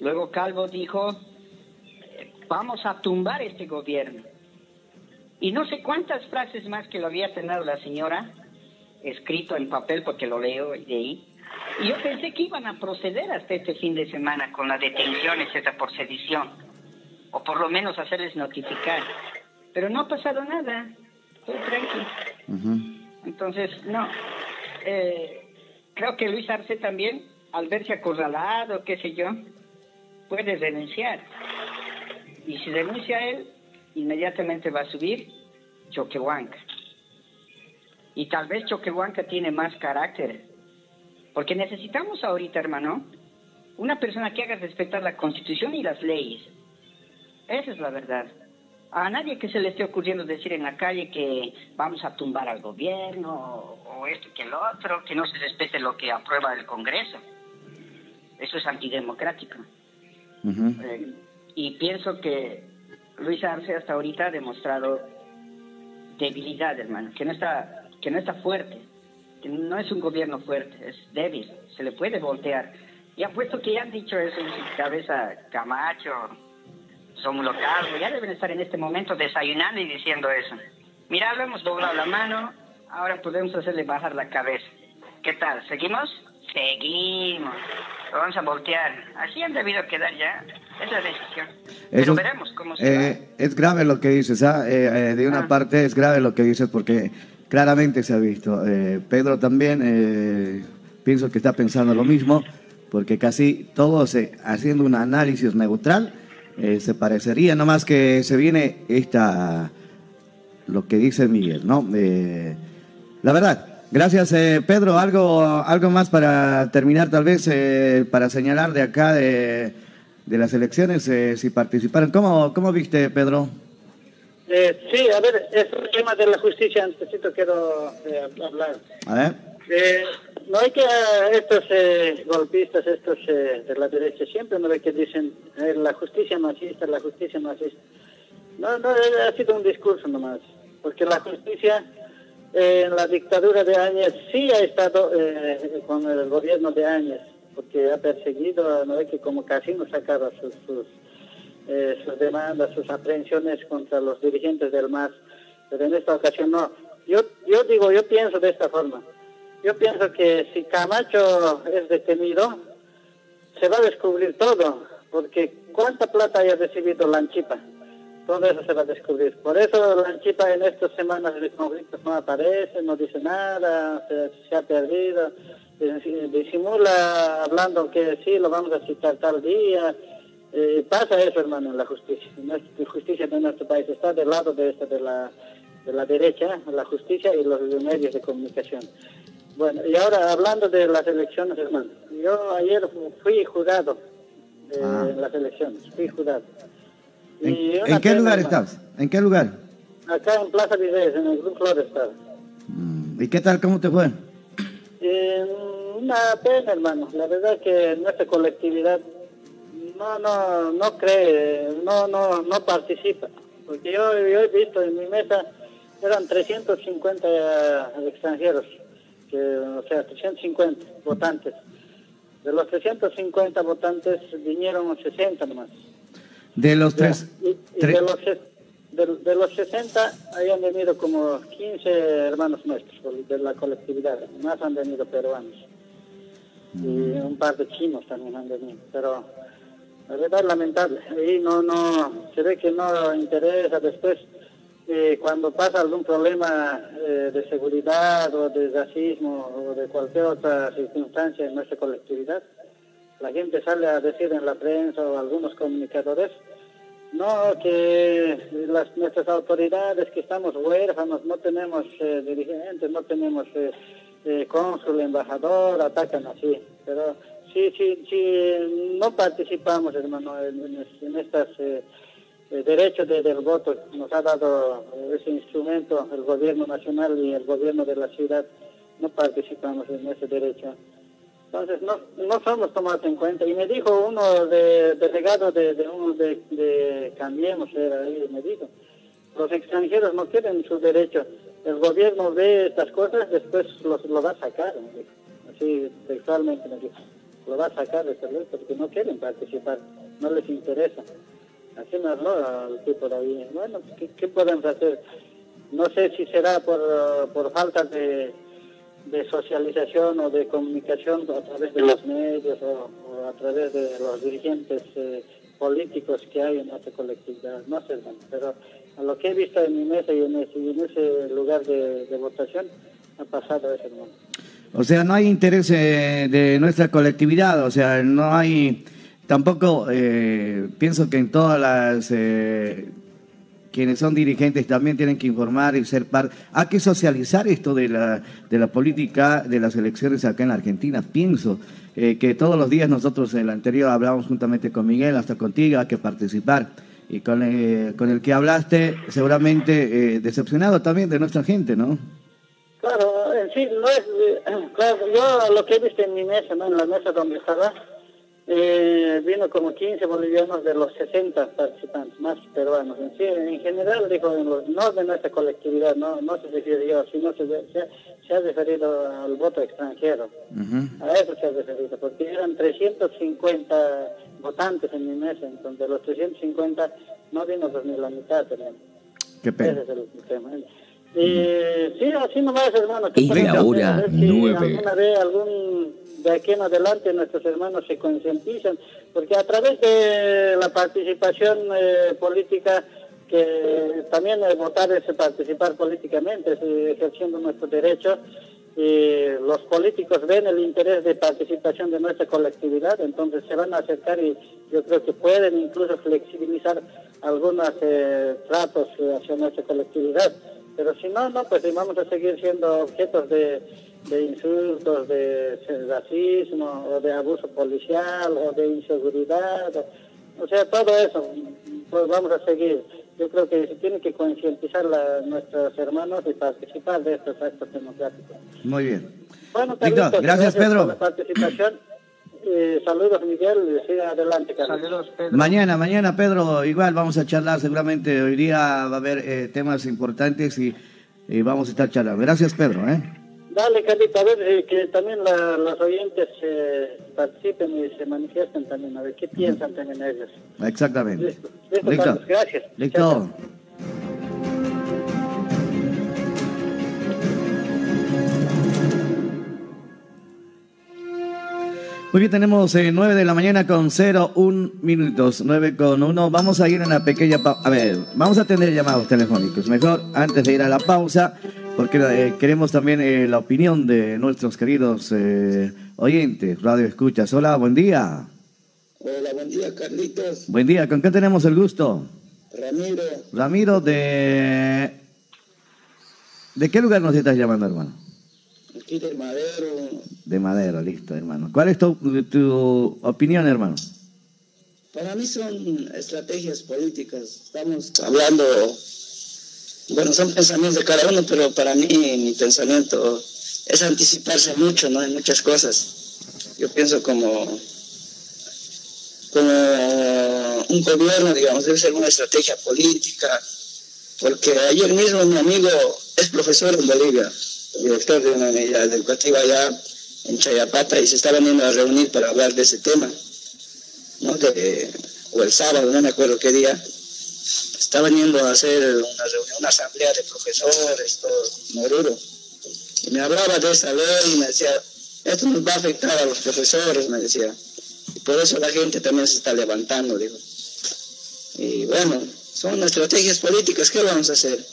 Luego Calvo dijo, eh, vamos a tumbar este gobierno. Y no sé cuántas frases más que lo había tenido la señora, escrito en papel porque lo leo de ahí. Y yo pensé que iban a proceder hasta este fin de semana con la detención, etcétera, por sedición. O por lo menos hacerles notificar. Pero no ha pasado nada. Estoy tranquilo. Entonces, no. Eh, creo que Luis Arce también, al verse acorralado, qué sé yo, puede renunciar. Y si renuncia él, inmediatamente va a subir Choquehuanca. Y tal vez Choquehuanca tiene más carácter. Porque necesitamos ahorita, hermano, una persona que haga respetar la constitución y las leyes. Esa es la verdad. A nadie que se le esté ocurriendo decir en la calle que vamos a tumbar al gobierno o, esto que el otro, que no se respete lo que aprueba el Congreso. Eso es antidemocrático. Eh, y pienso que Luis Arce hasta ahorita ha demostrado debilidad, hermano, que no está, que no está fuerte, que no es un gobierno fuerte, es débil, se le puede voltear. Y apuesto que ya han dicho eso en su cabeza Camacho, Rómulo Calvo, ya deben estar en este momento desayunando y diciendo eso. Mira, lo hemos doblado la mano, ahora podemos hacerle bajar la cabeza. ¿Qué tal? ¿Seguimos? Seguimos. Lo vamos a voltear. Así han debido quedar ya. Es la decisión. Pero Eso- veremos cómo se va. eh, es grave lo que dices, ¿ah? Eh, eh, de una Ah. parte es grave lo que dices porque claramente se ha visto. Eh, Pedro también eh, pienso que está pensando lo mismo porque casi todos eh, haciendo un análisis neutral eh, se parecería, nomás que se viene esta lo que dice Miguel, ¿no? Eh, la verdad. Gracias, eh, Pedro. ¿Algo, ¿Algo más para terminar, tal vez, eh, para señalar de acá de, de las elecciones, eh, si participaron? ¿Cómo, ¿Cómo viste, Pedro? Eh, sí, a ver, es el tema de la justicia, antesito quiero hablar. A ver. No hay que eh, estos eh, golpistas, estos eh, de la derecha, siempre no ve que dicen eh, la justicia machista, la justicia machista. No, no, eh, ha sido un discurso nomás, porque la justicia en la dictadura de Áñez sí ha estado eh, con el gobierno de Áñez, porque ha perseguido, no ve que como casino sacaba sus, sus, sus demandas, sus aprehensiones contra los dirigentes del MAS, pero en esta ocasión no. Yo, yo digo, yo pienso de esta forma. Yo pienso que si Camacho es detenido, se va a descubrir todo, porque cuánta plata haya recibido Lanchipa, todo eso se va a descubrir. Por eso Lanchipa en estas semanas de conflictos no aparece, no dice nada, se, ha perdido, eh, disimula hablando que sí, lo vamos a citar tal día. Eh, pasa eso, hermano, en la justicia. La justicia de nuestro país está del lado de, esta, de, la, de la derecha, la justicia y los medios de comunicación. Bueno, y ahora hablando de las elecciones, hermano. Yo ayer fui jurado eh, Ah. en las elecciones, fui jurado. ¿En, Y en qué lugar estás? ¿En qué lugar? Acá en Plaza Virreyes, en el Grupo Flores estaba. Mm, ¿Y qué tal? ¿Cómo te fue? Eh, una pena, hermano. La verdad que nuestra colectividad no, no, no cree, no, no, no participa. Porque yo, yo he visto en mi mesa, eran 350 extranjeros, que, o sea, 350 votantes. De los 350 votantes vinieron 60 nomás. De los tres... Y, y de, los, de, de los 60 hayan venido como 15 hermanos nuestros de la colectividad, más han venido peruanos. Y un par de chinos también han venido, pero la verdad es lamentable. Ahí no, no, se ve que no interesa después. Eh, cuando pasa algún problema eh, de seguridad o de racismo o de cualquier otra circunstancia en nuestra colectividad, la gente sale a decir en la prensa o algunos comunicadores, no, que las, nuestras autoridades, que estamos huérfanos, no tenemos eh, dirigentes, no tenemos eh, eh, cónsul, embajador, atacan así. Pero sí, sí, sí, no participamos, hermano, en, en estas eh, eh, derechos de- del voto. Nos ha dado ese instrumento el gobierno nacional y el gobierno de la ciudad. No participamos en ese derecho. Entonces no, no somos tomados en cuenta. Y me dijo uno de delegado de, de uno de, de Cambiemos, era ahí, me dijo, los extranjeros no quieren sus derechos. El gobierno ve estas cosas, después los, lo va a sacar. Así textualmente me dijo. Lo va a sacar de ley porque no quieren participar, no les interesa. Habló el tipo ahí. Bueno, ¿qué, qué podemos hacer? No sé si será por, por falta de, de socialización o de comunicación a través de los medios o, o a través de los dirigentes eh, políticos que hay en nuestra colectividad. No sé, pero a lo que he visto en mi mesa y en ese, lugar de, de votación ha pasado eso, hermano. O sea, no hay interés eh, de nuestra colectividad, o sea, no hay, tampoco eh, pienso que en todas las, eh, quienes son dirigentes también tienen que informar y ser parte, hay que socializar esto de la, de la política de las elecciones acá en la Argentina, pienso eh, que todos los días nosotros en el anterior hablábamos juntamente con Miguel, hasta contigo, hay que participar. Y con, eh, con el que hablaste, seguramente decepcionado también de nuestra gente, ¿no? Claro, en sí, no es, claro, yo lo que he visto en mi mesa, ¿no? en la mesa donde estaba, eh, vino como 15 bolivianos de los 60 participantes, más peruanos. En sí, en general, dijo, en los- no de nuestra colectividad, no, no se refirió, sino se, se, se ha referido al voto extranjero. A eso se ha referido, porque eran 350 votantes en mi mesa, entonces de los 350 no vino pues ni la mitad, hermano. Qué Ese pena. es el tema. Y sí, así nomás, hermano. que Es podemos la hora hacer, si nueve. Alguna vez, algún, de aquí en adelante, nuestros hermanos se concientizan, porque a través de la participación eh, política, que también votar es participar políticamente, eh, ejerciendo nuestros derechos, y los políticos ven el interés de participación de nuestra colectividad, entonces se van a acercar y yo creo que pueden incluso flexibilizar algunos eh, tratos eh, hacia nuestra colectividad. Pero si no, no, pues vamos a seguir siendo objetos de, de insultos, de racismo, o de abuso policial, o de inseguridad, o, o sea, todo eso, pues vamos a seguir. Yo creo que se tiene que concientizar a nuestros hermanos y participar de estos actos democráticos. Muy bien. Bueno, Carlitos, gracias, Pedro. por la participación. Eh, saludos, Miguel, y siga adelante, Carlos. Saludos, Pedro. Mañana, mañana, Pedro, igual vamos a charlar. Seguramente hoy día va a haber eh, temas importantes y, y vamos a estar charlando. Gracias, Pedro. ¿eh? Dale, Carlito, a ver eh, que también la- los oyentes eh, participen y se manifiesten también, a ver qué piensan también ellos. Exactamente. Listo, listo, Carlos, gracias. Listo. chao. Muy bien, tenemos eh, 9 de la mañana con 01 minutos, 9 con 1. Vamos a ir a una pequeña pausa. A ver, vamos a tener llamados telefónicos. Mejor antes de ir a la pausa, porque eh, queremos también eh, la opinión de nuestros queridos eh, oyentes, radio escuchas. Hola, buen día. Hola, buen día, Carlitos. Buen día, ¿con qué tenemos el gusto? Ramiro, Ramiro de... ¿De qué lugar nos estás llamando, hermano? aquí de Madero. De Madera, listo, hermano. ¿Cuál es tu, tu opinión, hermano? Para mí son estrategias políticas. Estamos hablando, bueno, son pensamientos de cada uno, pero para mí mi pensamiento es anticiparse mucho, ¿no? En muchas cosas. Yo pienso como, como un gobierno, digamos, debe ser una estrategia política, porque ayer mismo mi amigo es profesor en Bolivia, director de una unidad educativa allá en Chayapata, y se estaban yendo a reunir para hablar de ese tema. ¿no? De, o el sábado, no me acuerdo qué día, estaban yendo a hacer una reunión, una asamblea de profesores, todo, Moruro. Y me hablaba de esa ley y me decía, esto nos va a afectar a los profesores, me decía. Y por eso la gente también se está levantando, digo. Y bueno, son estrategias políticas, ¿qué vamos a hacer?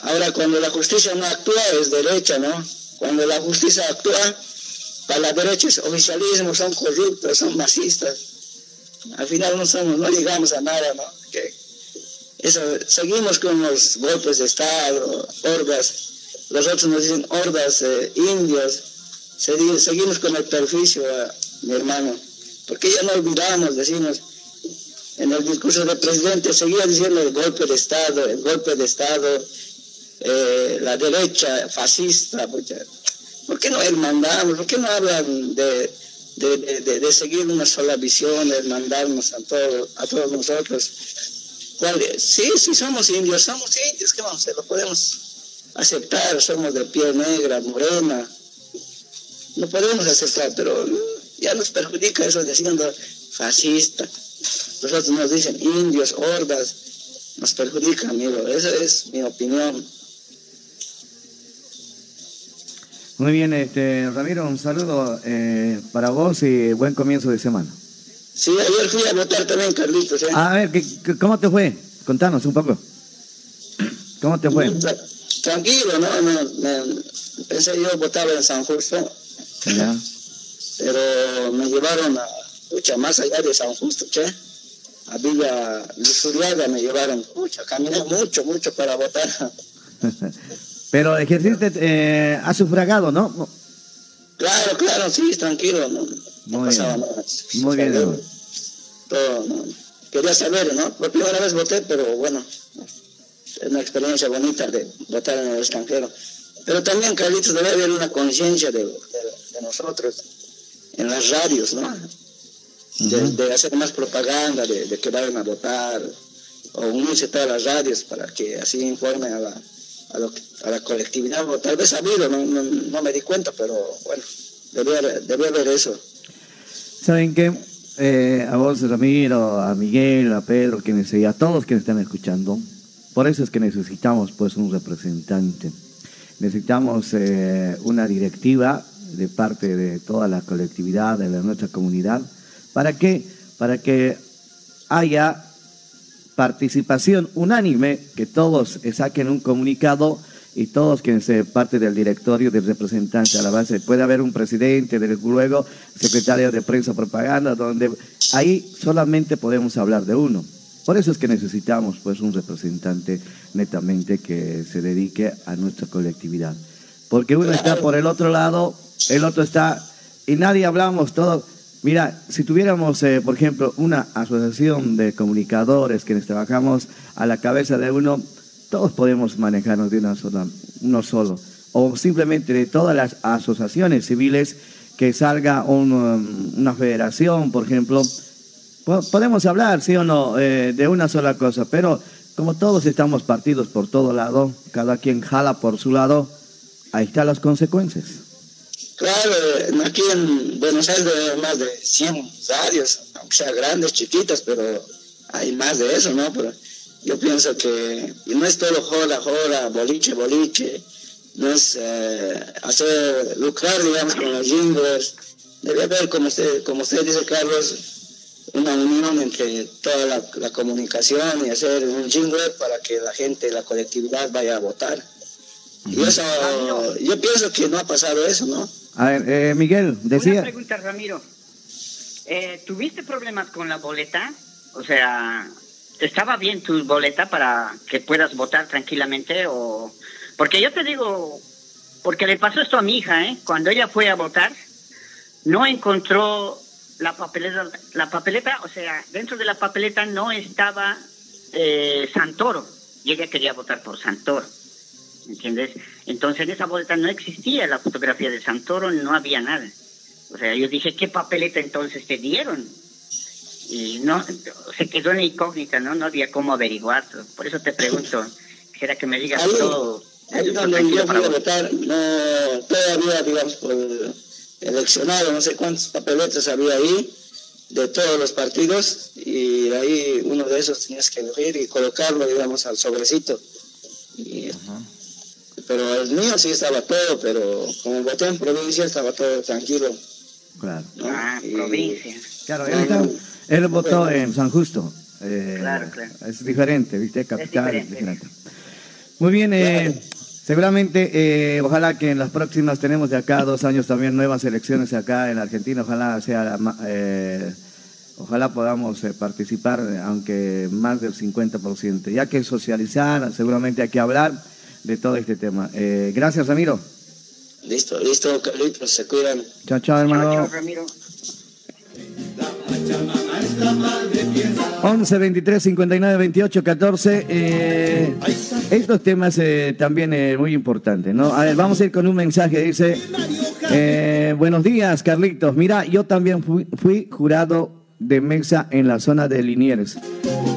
Ahora, cuando la justicia no actúa es derecha, ¿no? Cuando la justicia actúa, para la derecha es oficialismo, son corruptos, son masistas. Al final no somos, no llegamos a nada, ¿no? Eso, seguimos con los golpes de Estado, hordas, los otros nos dicen hordas, eh, indios, seguimos con el perjuicio, mi hermano, porque ya no olvidamos, decimos, en el discurso del presidente seguía diciendo el golpe de Estado, el golpe de Estado, eh, la derecha fascista, ¿por qué no hermandamos? ¿Por qué no hablan de, de, seguir una sola visión, hermandarnos a todos, a todos nosotros? Sí, sí, somos indios, somos indios, ¿qué vamos a hacer? Lo podemos aceptar, somos de piel negra, morena, no podemos aceptar, pero ya nos perjudica eso de siendo fascista. Nosotros nos dicen indios, hordas, nos perjudica, amigo, esa es mi opinión. Muy bien, este, Ramiro, un saludo eh, para vos y buen comienzo de semana. Sí, ayer fui a votar también, Carlitos. ¿eh? A ver, ¿cómo te fue? Contanos un poco. ¿Cómo te fue? Tranquilo, ¿no? Me, pensé yo votaba en San Justo. Ya. Pero me llevaron a, mucha más allá de San Justo, ¿che? A Villa Luzuriaga me llevaron, mucho, caminé mucho, mucho para votar. Pero ejerciste, eh, has sufragado, ¿no? Claro, claro, sí, tranquilo, no, Muy bien. Muy bien. Todo, ¿no? Quería saber, ¿no? Por primera vez voté, pero bueno, es una experiencia bonita de votar en el extranjero. Pero también, Carlitos, debe haber una conciencia de, nosotros en las radios, ¿no? De, hacer más propaganda, de, que vayan a votar, o unirse todas las radios para que así informen a la, a, la colectividad, o tal vez ha habido, no, no, me di cuenta, pero bueno, debía, haber eso. ¿Saben qué? Eh, a vos, Ramiro, a Miguel, a Pedro, quienes, y a todos quienes están escuchando, por eso es que necesitamos pues un representante. Necesitamos eh, una directiva de parte de toda la colectividad, de nuestra comunidad. ¿Para qué? Para que haya participación unánime, que todos saquen un comunicado y todos quienes sean parte del directorio del representante a la base. Puede haber un presidente, luego secretario de prensa propaganda, donde ahí solamente podemos hablar de uno. Por eso es que necesitamos pues un representante netamente que se dedique a nuestra colectividad. Porque uno está por el otro lado, el otro está, y nadie hablamos todo Mira, si tuviéramos, eh, por ejemplo, una asociación de comunicadores que trabajamos a la cabeza de uno, todos podemos manejarnos de una sola, uno solo. O simplemente de todas las asociaciones civiles que salga um, una federación, por ejemplo. Podemos hablar, sí o no, eh, de una sola cosa, pero como todos estamos partidos por todo lado, cada quien jala por su lado, ahí están las consecuencias. Claro, aquí en Buenos Aires hay más de 100 radios, aunque sean grandes, chiquitas, pero hay más de eso, ¿no? Pero yo pienso que y no es todo joda, joda, boliche, boliche, no es eh, hacer lucrar, digamos, con los jingles. Debe haber, como usted, como usted dice, Carlos, una unión entre toda la, comunicación y hacer un jingle para que la gente, la colectividad vaya a votar. Y eso, yo pienso que no ha pasado eso, ¿no? A ver, eh, Miguel, decía... Una pregunta, Ramiro. Eh, ¿Tuviste problemas con la boleta? O sea, ¿estaba bien tu boleta para que puedas votar tranquilamente? o Porque yo te digo, porque le pasó esto a mi hija, ¿eh? Cuando ella fue a votar, no encontró la papeleta, la papeleta, o sea, dentro de la papeleta no estaba eh, Santoro y ella quería votar por Santoro. ¿entiendes? Entonces en esa boleta no existía la fotografía de Santoro, no había nada. O sea, yo dije, ¿qué papeleta entonces te dieron? Y no, se quedó en incógnita, ¿no? No había cómo averiguarlo. Por eso te pregunto, quisiera que me digas todo. Ahí donde yo fui a votar, no, todavía, digamos, por eleccionado, no sé cuántos papeletas había ahí, de todos los partidos, y ahí uno de esos tenías que elegir y colocarlo, digamos, al sobrecito. Y, pero el mío sí estaba todo, pero como voté en provincia estaba todo tranquilo. Claro. Ah, provincia. Claro, él, votó en San Justo. Eh, Claro, claro. Es diferente, ¿viste? Capital es diferente. diferente. Muy bien, eh, seguramente, eh, ojalá que en las próximas tenemos de acá dos años también nuevas elecciones acá en Argentina, ojalá sea, eh, ojalá podamos eh, participar, aunque más del 50%, ya que socializar, seguramente hay que hablar de todo este tema. Eh, gracias, Ramiro. Listo, listo, Carlitos, se cuidan. Chao, chao, hermano. Chao, chao, Ramiro. 11 23 59 28 14. Eh, estos temas eh, también eh, muy importantes, ¿no? A ver, vamos a ir con un mensaje. Dice: eh, Buenos días, Carlitos. Mira, yo también fui, fui jurado de mesa en la zona de Liniers.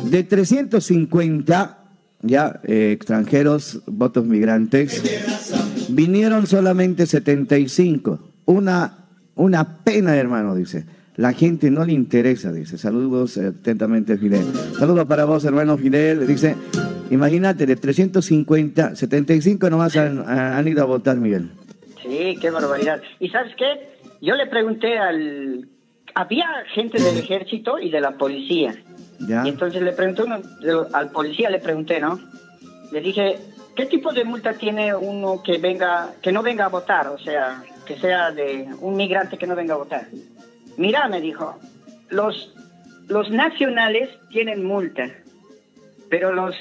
De 350 ya eh, extranjeros, votos migrantes, vinieron solamente 75. Una, una pena, hermano, dice. La gente no le interesa, dice. Saludos eh, atentamente, Fidel. Saludos para vos, hermano Fidel. Dice, imagínate, de 350, 75 nomás han, han ido a votar, Miguel. Sí, qué barbaridad. ¿Y sabes qué? Yo le pregunté al... Había gente del ejército y de la policía. ¿Ya? Y entonces le pregunté uno, al policía, le pregunté, ¿no? Le dije, ¿qué tipo de multa tiene uno que venga, que no venga a votar? O sea, que sea de un migrante que no venga a votar. Mira, me dijo, los, los nacionales tienen multa, pero los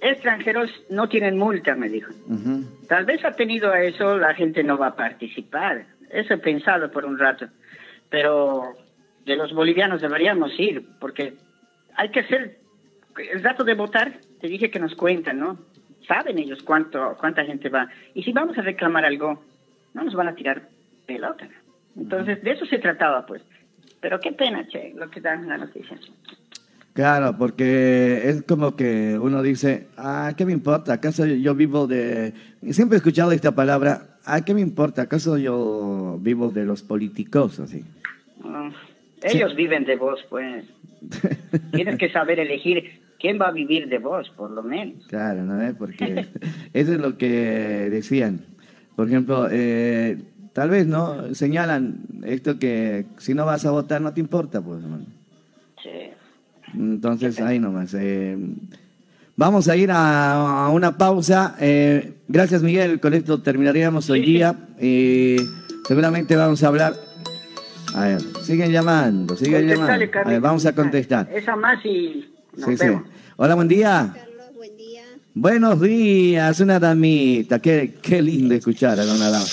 extranjeros no tienen multa, me dijo. Tal vez ha tenido a eso, la gente no va a participar. Eso he pensado por un rato. Pero de los bolivianos deberíamos ir, porque hay que hacer el dato de votar. Te dije que nos cuentan, ¿no? Saben ellos cuánto, cuánta gente va. Y si vamos a reclamar algo, no nos van a tirar pelota. Entonces, de eso se trataba, pues. Pero qué pena, che, lo que dan la noticia. Claro, porque es como que uno dice, ah, ¿qué me importa? ¿Acaso yo vivo de...? Siempre he escuchado esta palabra, ah, ¿qué me importa? ¿Acaso yo vivo de los políticos? Así. Ah, ellos viven de vos, pues. Tienes que saber elegir quién va a vivir de vos, por lo menos. Claro, ¿no? ¿Eh? Porque eso es lo que decían. Por ejemplo, eh, tal vez, ¿no? Señalan esto que si no vas a votar no te importa, pues. Sí. Entonces, ahí nomás. eh, vamos a ir a, a una pausa. Eh, gracias, Miguel. Con esto terminaríamos hoy día. Y seguramente vamos a hablar. A ver, siguen llamando, siguen llamando. A ver, vamos a contestar. Esa más y nos Sí, sí. Hola, buen día. Carlos, buen día. Buenos días, una damita. Qué, qué lindo escuchar a una dama.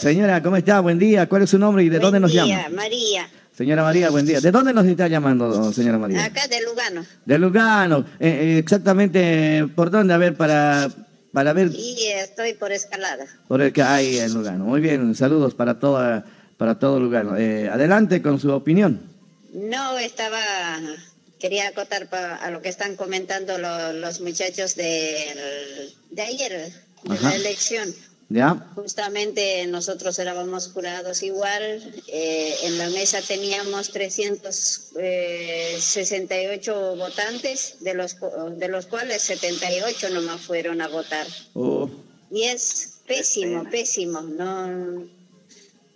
Señora, ¿cómo está? Buen día. ¿Cuál es su nombre y de dónde nos día, llama? María, Señora María, buen día. ¿De dónde nos está llamando, señora María? acá de Lugano. De Lugano. Eh, eh, exactamente, ¿por dónde? A ver, para, para ver Y estoy por escalada. por el que hay en Lugano. Muy bien, saludos para toda, para todo Lugano. Eh, adelante con su opinión. No estaba, quería acotar pa- a lo que están comentando lo- los muchachos del- de ayer, de Ajá. la elección. ¿Ya? Justamente nosotros éramos jurados igual, eh, en la mesa teníamos 368 votantes, de los, de los cuales 78 nomás fueron a votar. Oh, Y es pésimo, pésimo. No,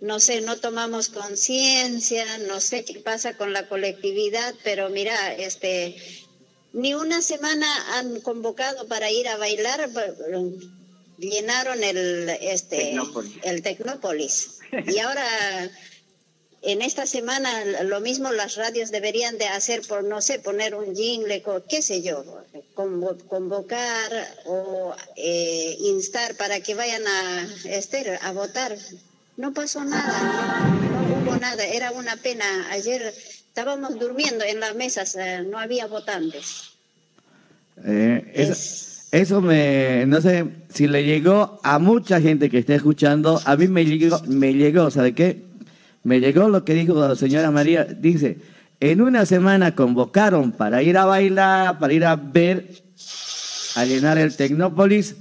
no sé, no tomamos conciencia, no sé qué pasa con la colectividad, pero mira, este, ni una semana han convocado para ir a bailar, llenaron el, este, Tecnópolis. el Tecnópolis. Y ahora, en esta semana, lo mismo las radios deberían de hacer por, no sé, poner un jingle, qué sé yo, convo- convocar o eh, instar para que vayan a, este, a votar. No pasó nada, no, no hubo nada, era una pena. Ayer estábamos durmiendo en las mesas, eh, no había votantes. eh, Es- eso me, no sé si le llegó a mucha gente que está escuchando. A mí me llegó, me llegó, ¿sabe qué? Me llegó lo que dijo la señora María. Dice, en una semana convocaron para ir a bailar, para ir a ver, a llenar el Tecnópolis,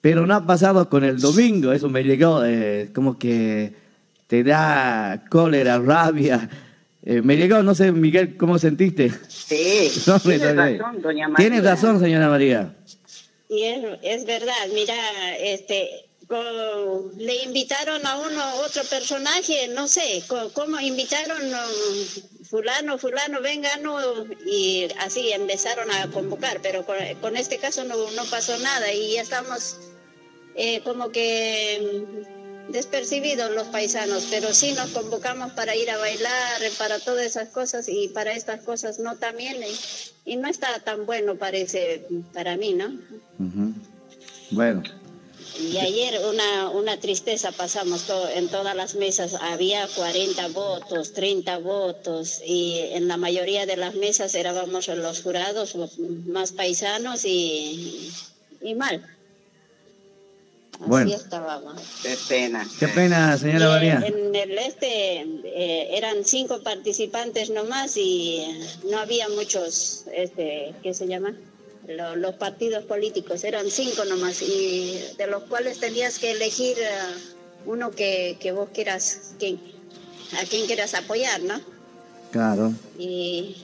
pero no ha pasado con el domingo. Eso me llegó, eh, como que te da cólera, rabia. Eh, me llegó, no sé, Miguel, ¿cómo sentiste? Sí, No, razón, doña María. Tienes razón, señora María. Y es, es verdad, mira, este, le invitaron a uno otro personaje, no sé, cómo invitaron, no, fulano, fulano, venga, no, y así empezaron a convocar, pero con, este caso no, no pasó nada y ya estamos eh, como que despercibidos los paisanos, pero sí nos convocamos para ir a bailar, para todas esas cosas y para estas cosas no también, y, y no está tan bueno parece para mí, ¿no? Ujú. Bueno, Y ayer una, una tristeza pasamos to- en todas las mesas. Había 40 votos, 30 votos y en la mayoría de las mesas éramos los jurados más paisanos y, y mal. Así Bueno. estábamos. Qué pena. qué pena, señora María. En el este eh, eran cinco participantes nomás y no había muchos, este, ¿qué se llama? Lo- los partidos políticos, eran cinco nomás y de los cuales tenías que elegir eh, uno que, que vos quieras, que, a quien quieras apoyar, ¿no? Claro. y,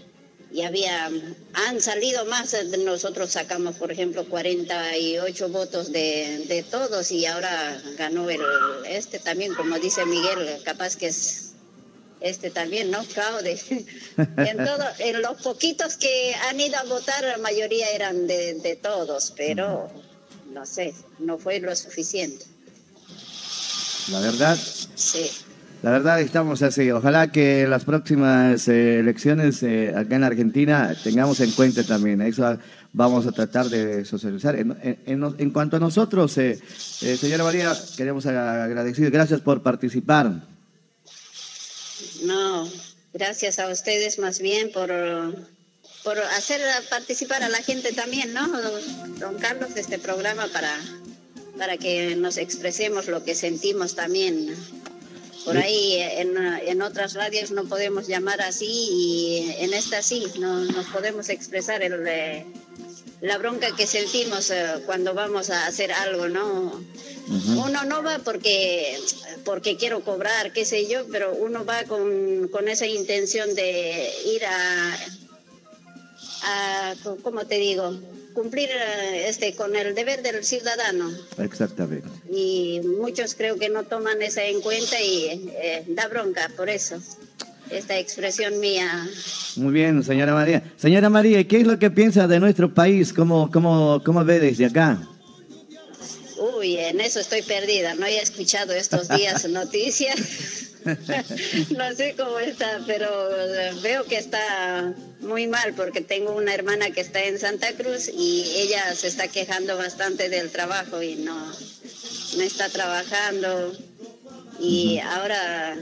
y había, han salido más, eh, nosotros sacamos, por ejemplo, 48 votos de, de todos y ahora ganó el este también, como dice Miguel, capaz que es este también, ¿no? Fraude. en, todo, en los poquitos que han ido a votar, la mayoría eran de, de todos, pero no sé, no fue lo suficiente. La verdad, Sí. La verdad estamos así. Ojalá que las próximas eh, elecciones eh, acá en Argentina tengamos en cuenta también. Eso vamos a tratar de socializar. En cuanto a nosotros, eh, eh, señora María, queremos agradecer. Gracias por participar. No, gracias a ustedes más bien por, por hacer participar a la gente también, ¿no? Don Carlos, de este programa para, para que nos expresemos lo que sentimos también. Por ahí en, en otras radios no podemos llamar así y en esta sí, no, nos podemos expresar el, eh, la bronca que sentimos eh, cuando vamos a hacer algo, ¿no? Uno no va porque, porque quiero cobrar, qué sé yo, pero uno va con, con esa intención de ir a, a, ¿cómo te digo? Cumplir eh, este con el deber del ciudadano. Exactamente. Y muchos creo que no toman eso en cuenta y eh, da bronca por eso. Esta expresión mía. Muy bien, señora María. Señora María, ¿qué es lo que piensa de nuestro país? ¿Cómo, cómo, cómo ve desde acá? Uy, en eso estoy perdida. No he escuchado estos días noticias. No sé cómo está, pero eh, veo que está muy mal porque tengo una hermana que está en Santa Cruz y ella se está quejando bastante del trabajo y no, no está trabajando. Y ahora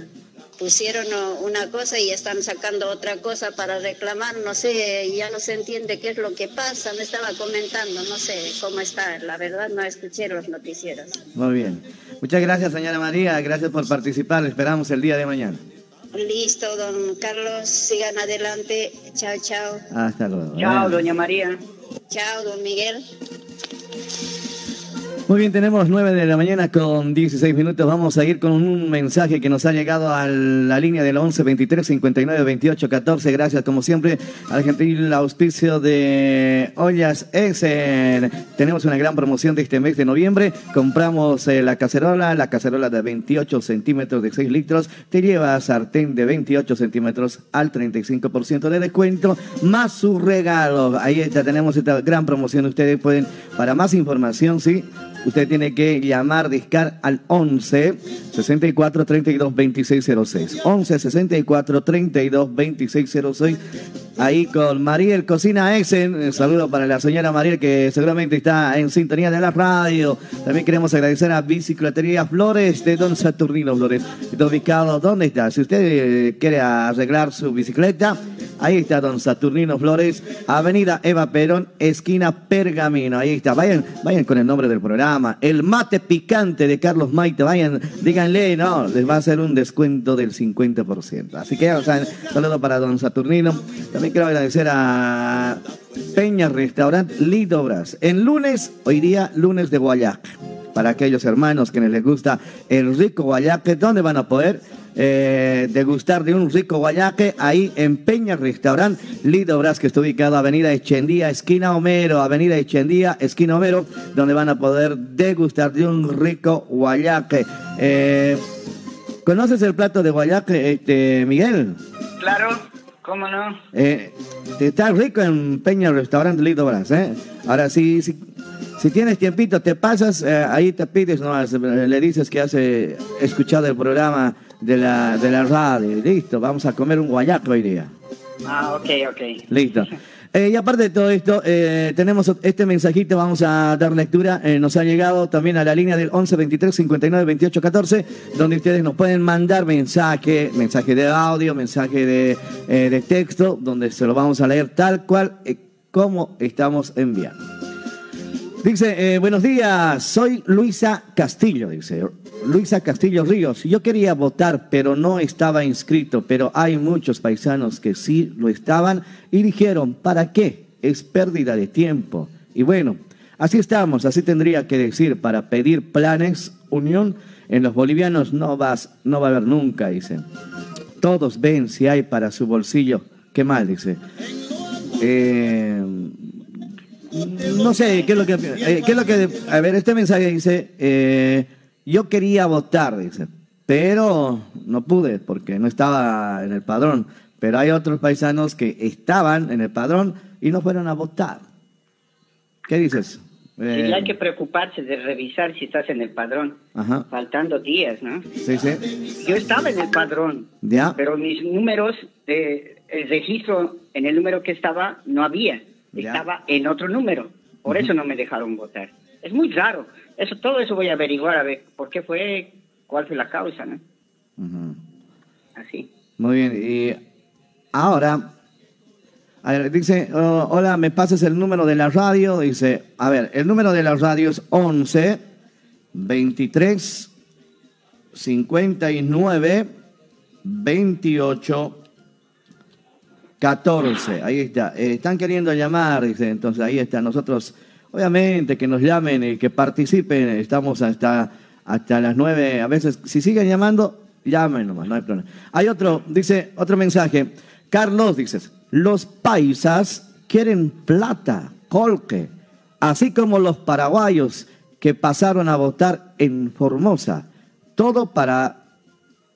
pusieron una cosa y están sacando otra cosa para reclamar, no sé, ya no se entiende qué es lo que pasa, me estaba comentando, no sé cómo está, la verdad no escuché los noticieros. Muy bien. Muchas gracias, señora María. Gracias por participar. Esperamos el día de mañana. Listo, don Carlos, sigan adelante, chao, chao. Hasta luego. Chao, doña María. Chao, don Miguel. Muy bien, tenemos 9 de la mañana con 16 minutos. Vamos a ir con un mensaje que nos ha llegado a la línea del 11 23 59 28 14. Gracias, como siempre, al gentil auspicio de Ollas Essen. Tenemos una gran promoción de este mes de noviembre. Compramos eh, la cacerola, la cacerola de 28 centímetros de 6 litros. Te lleva sartén de 28 centímetros al 35% de descuento, más su regalo. Ahí está, tenemos esta gran promoción. Ustedes pueden, para más información, sí. Usted tiene que llamar, discar al 11 64 32 2606. 11 64 32 2606. Ahí con Mariel Cocina Essen. Un saludo para la señora Mariel que seguramente está en sintonía de la radio. También queremos agradecer a Bicicletería Flores de Don Saturnino Flores. Está ubicado, ¿dónde está? Si usted eh, quiere arreglar su bicicleta, ahí está Don Saturnino Flores, Avenida Eva Perón, esquina Pergamino. Ahí está. Vayan, vayan con el nombre del programa. El mate picante de Carlos Maite. Vayan, díganle, no, les va a hacer un descuento del 50%. Así que, o sea, saludo para Don Saturnino. También quiero agradecer a Peña Restaurant Lidobras. En lunes, hoy día, lunes de Guayac. Para aquellos hermanos que les gusta el rico guayaque, ¿dónde van a poder eh, degustar de un rico guayaque? Ahí en Peña Restaurant Lidobras, que está ubicado Avenida Echendía, esquina Homero, Avenida Echendía, esquina Homero, donde van a poder degustar de un rico guayaque. Eh, ¿Conoces el plato de guayaque, este, Miguel? Claro, ¿Cómo no? Eh, está rico en Peña Restaurante Lito Brás, ¿eh? Ahora, si, si, si tienes tiempito, te pasas, eh, ahí te pides, ¿no? le dices que has eh, escuchado el programa de la, de la radio. Listo, vamos a comer un guayaco hoy día. Ah, ok, ok. Listo. Eh, y aparte de todo esto, eh, tenemos este mensajito, vamos a dar lectura. Eh, nos ha llegado también a la línea del 11 23 59 28 14, donde ustedes nos pueden mandar mensaje, mensaje de audio, mensaje de, de texto, donde se lo vamos a leer tal cual como estamos enviando. Dice, buenos días, soy Luisa Castillo, dice. Luisa Castillo Ríos, yo quería votar, pero no estaba inscrito, pero hay muchos paisanos que sí lo estaban y dijeron, ¿para qué? Es pérdida de tiempo. Y bueno, así estamos, así tendría que decir, para pedir planes, unión, en los bolivianos no, vas, no va a haber nunca, dice. Todos ven si hay para su bolsillo. Qué mal, dice. Eh, no sé, ¿qué es lo que... Eh, ¿qué es lo que a ver, este mensaje dice... Eh, yo quería votar, dice, pero no pude porque no estaba en el padrón. Pero hay otros paisanos que estaban en el padrón y no fueron a votar. ¿Qué dices? Sí, hay eh, que preocuparse de revisar si estás en el padrón. Faltando días, ¿no? Sí, sí. Yo estaba en el padrón, ¿Ya? pero mis números, eh, el registro en el número que estaba no había. Estaba en otro número. Por eso no me dejaron votar. Es muy raro. Eso, todo eso voy a averiguar a ver por qué fue, cuál fue la causa, ¿no? Así. Muy bien. Y ahora, dice, oh, hola, me pasas el número de la radio. Dice, a ver, el número de la radio es 11 23 59 28 14. Ahí está. Eh, están queriendo llamar, dice, entonces ahí está. Nosotros Obviamente que nos llamen y que participen, estamos hasta, hasta las nueve, a veces, si siguen llamando, llamen nomás, no hay problema. Hay otro, dice, otro mensaje, Carlos, dices, los paisas quieren plata, colque, así como los paraguayos que pasaron a votar en Formosa, todo para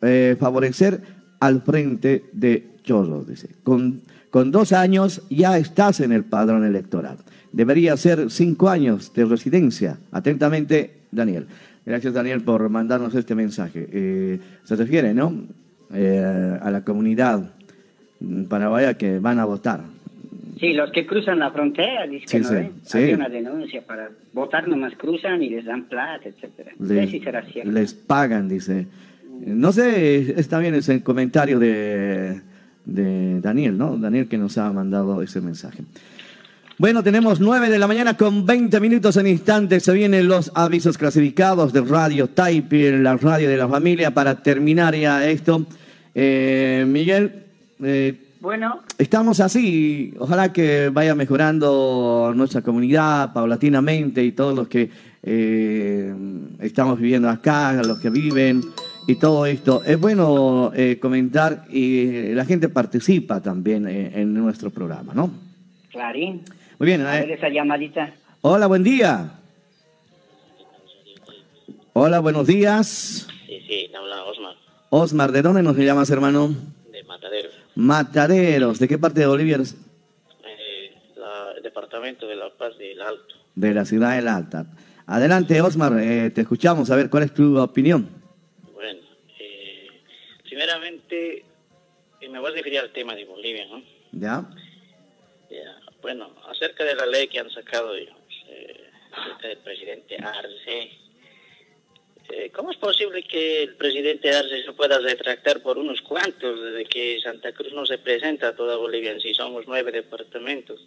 eh, favorecer al frente de Chorro, dice. Con, con dos años ya estás en el padrón electoral debería ser cinco años de residencia. Atentamente, Daniel. Gracias, Daniel, por mandarnos este mensaje. Eh, se refiere, ¿no? Eh, a la comunidad paraguaya que van a votar. Sí, los que cruzan la frontera, dicen que no sí, Hay una denuncia para votar, nomás cruzan y les dan plata, etcétera. Les, si será cierto. les pagan, dice. No sé, está bien ese comentario de, de Daniel, ¿no? Daniel que nos ha mandado ese mensaje. Bueno, tenemos 9 de la mañana con 20 minutos en instantes. Se vienen los avisos clasificados de Radio Type, la radio de la familia, para terminar ya esto. Eh, Miguel. Eh, bueno. Estamos así. Ojalá que vaya mejorando nuestra comunidad paulatinamente y todos los que eh, estamos viviendo acá, los que viven y todo esto. Es bueno comentar y la gente participa también en nuestro programa, ¿no? Clarín. Muy bien. A ver esa llamadita. Hola, buen día. Hola, buenos días. Sí, sí, habla Osmar. Osmar, ¿de dónde nos llamas, hermano? De Mataderos. Mataderos, ¿de qué parte de Bolivia eres? Eh, el departamento de La Paz del Alto. De la ciudad del Alta. Adelante, Osmar, eh, te escuchamos, a ver, ¿cuál es tu opinión? Bueno, eh, primeramente me voy a referir al tema de Bolivia, ¿no? ¿Ya? Bueno, acerca de la ley que han sacado, digamos, eh, del presidente Arce, eh, ¿cómo es posible que el presidente Arce se pueda retractar por unos cuantos desde que Santa Cruz no se presenta a toda Bolivia en sí? Somos nueve departamentos,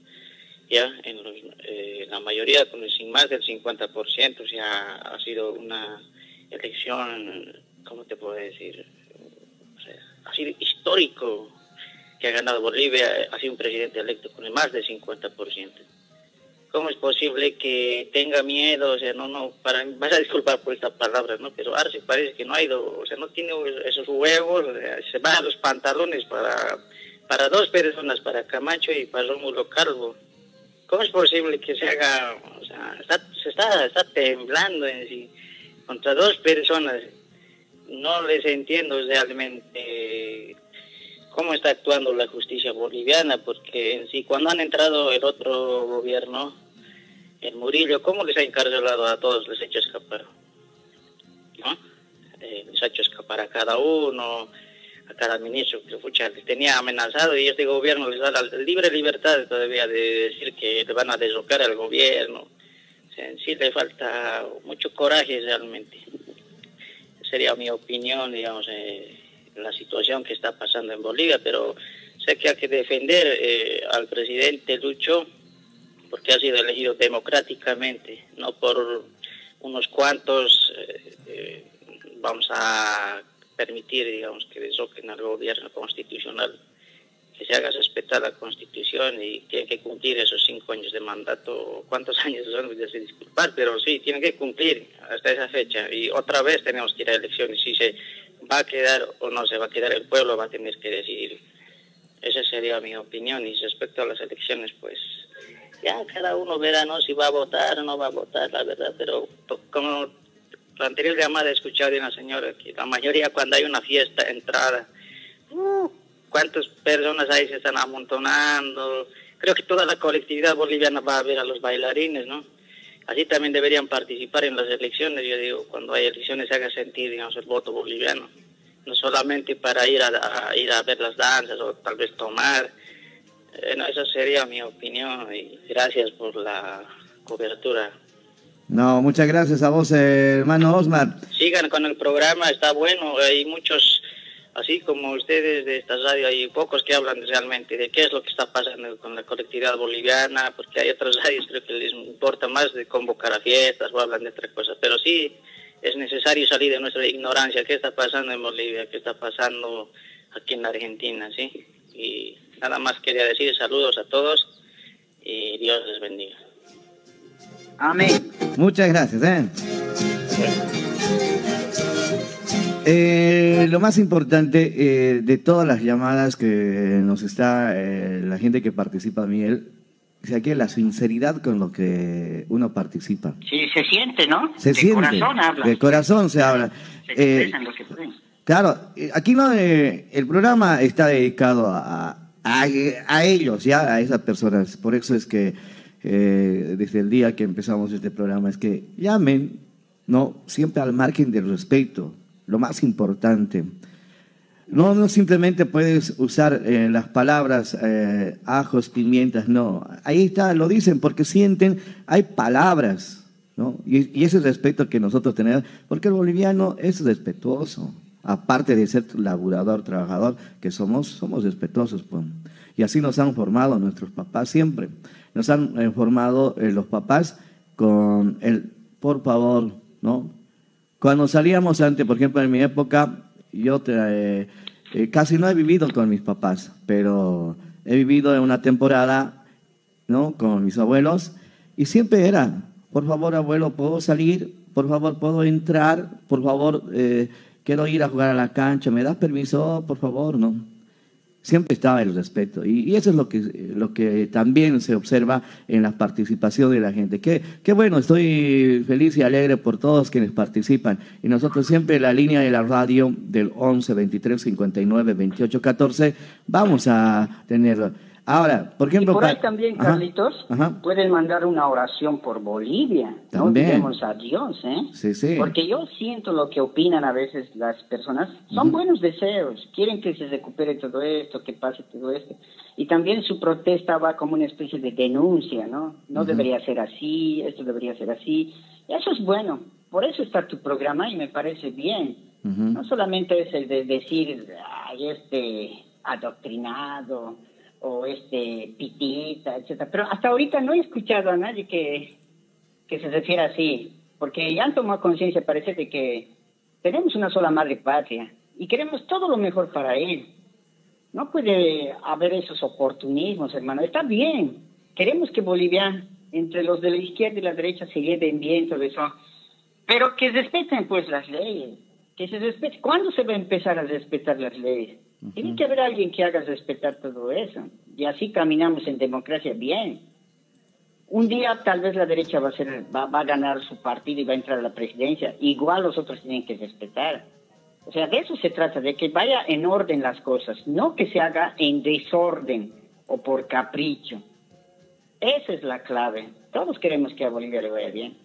ya en eh, la mayoría, con sin más del 50%, ya ha sido una elección, ¿cómo te puedo decir? Sido histórico que ha ganado Bolivia ha sido un presidente electo con más del 50%. ¿Cómo es posible que tenga miedo? O sea, no, no, para, vas a disculpar por esta palabra, ¿no? Pero Arce parece que no ha ido, o sea, no tiene esos huevos, se van a los pantalones para, para dos personas, para Camacho y para Rómulo Calvo. ¿Cómo es posible que se haga, o sea, está, se está temblando en sí, contra dos personas? No les entiendo realmente cómo está actuando la justicia boliviana, porque en sí, cuando han entrado el otro gobierno, el Murillo, ¿cómo les ha encarcelado a todos? Les ha hecho escapar. ¿No? Eh, les ha hecho escapar a cada uno, a cada ministro que fucha, les tenía amenazado y este gobierno les da la libre libertad todavía de decir que le van a deslocar al gobierno. En sí le falta mucho coraje realmente. Sería mi opinión, digamos, eh, la situación que está pasando en Bolivia, pero sé que hay que defender eh, al presidente Lucho porque ha sido elegido democráticamente, no por unos cuantos eh, vamos a permitir, digamos, que desloquen al gobierno constitucional, que se haga respetar la constitución y tiene que cumplir esos cinco años de mandato, cuántos años son, de disculpar, pero sí, tienen que cumplir hasta esa fecha y otra vez tenemos que ir a elecciones, si se va a quedar o no se va a quedar, el pueblo va a tener que decidir. Esa sería mi opinión y respecto a las elecciones, pues ya cada uno verá ¿no? si va a votar o no va a votar, la verdad, pero como la anterior llamada he escuchado de una señora que la mayoría cuando hay una fiesta, entrada, uh, ¿cuántas personas ahí se están amontonando? Creo que toda la colectividad boliviana va a ver a los bailarines, ¿no? Así también deberían participar en las elecciones, yo digo, cuando hay elecciones se haga sentir, digamos, el voto boliviano, no solamente para ir a, a ir a ver las danzas o tal vez tomar, eh, no, esa sería mi opinión y gracias por la cobertura. No, muchas gracias a vos, eh, hermano Osmar. Sigan con el programa, está bueno. Hay muchos, así como ustedes de esta radio, hay pocos que hablan realmente de qué es lo que está pasando con la colectividad boliviana, porque hay otras radios creo que les importa más de convocar a fiestas o hablan de otras cosas. Pero sí es necesario salir de nuestra ignorancia. ¿Qué está pasando en Bolivia? ¿Qué está pasando aquí en la Argentina? ¿sí? Y nada más quería decir saludos a todos y Dios les bendiga. Amén. Muchas gracias. ¿eh? Eh, lo más importante eh, de todas las llamadas que nos está eh, la gente que participa, Miguel, es aquí la sinceridad con lo que uno participa. Sí, se siente, ¿no? Se de siente. corazón habla. De corazón se habla. Se Eh, expresan lo que pueden. Claro, eh, aquí no, eh, el programa está dedicado a, a, a ellos, ya a esas personas. Por eso es que eh, desde el día que empezamos este programa es que llamen, no, siempre al margen del respeto, lo más importante. No, no simplemente puedes usar eh, las palabras eh, ajos, pimientas, no. Ahí está, lo dicen porque sienten, hay palabras, ¿no? Y, y ese respeto que nosotros tenemos, porque el boliviano es respetuoso, aparte de ser laburador, trabajador, que somos, somos respetuosos. Pues. Y así nos han formado nuestros papás siempre. Nos han eh, formado los papás con el por favor, ¿no? Cuando salíamos antes, por ejemplo, en mi época, yo eh, eh, casi no he vivido con mis papás, pero he vivido en una temporada, ¿no? Con mis abuelos, y siempre era, por favor, abuelo, ¿puedo salir? Por favor, ¿puedo entrar? Por favor, eh, quiero ir a jugar a la cancha, ¿me das permiso? Por favor, ¿no? Siempre estaba el respeto. Y, y eso es lo que, lo que también se observa en la participación de la gente. Qué, qué bueno, estoy feliz y alegre por todos quienes participan. Y nosotros siempre la línea de la radio del 11 23 59 28 14 vamos a tenerlo. Ahora, por Y ejemplo... por ahí también, Carlitos, ajá. pueden mandar una oración por Bolivia. También. No a Dios, ¿eh? Sí, sí. Porque yo siento lo que opinan a veces las personas. Son buenos deseos. Quieren que se recupere todo esto, que pase todo esto. Y también su protesta va como una especie de denuncia, ¿no? No debería ser así, esto debería ser así. Eso es bueno. Por eso está tu programa y me parece bien. No solamente es el de decir, ay, este adoctrinado o este pitita, etcétera. Pero hasta ahorita no he escuchado a nadie que, que se refiera así, porque ya han tomado conciencia, parece, de que tenemos una sola madre patria y queremos todo lo mejor para él. No puede haber esos oportunismos, hermano. Está bien. Queremos que Bolivia, entre los de la izquierda y la derecha, se lleven bien, todo eso. Pero que respeten, pues, las leyes. Que se respete. ¿Cuándo se va a empezar a respetar las leyes? Tiene que haber alguien que haga respetar todo eso. Y así caminamos en democracia bien. Un día tal vez la derecha va a, ser, va, va a ganar su partido y va a entrar a la presidencia. Igual los otros tienen que respetar. O sea, de eso se trata, de que vaya en orden las cosas, no que se haga en desorden o por capricho. Esa es la clave. Todos queremos que a Bolivia le vaya bien.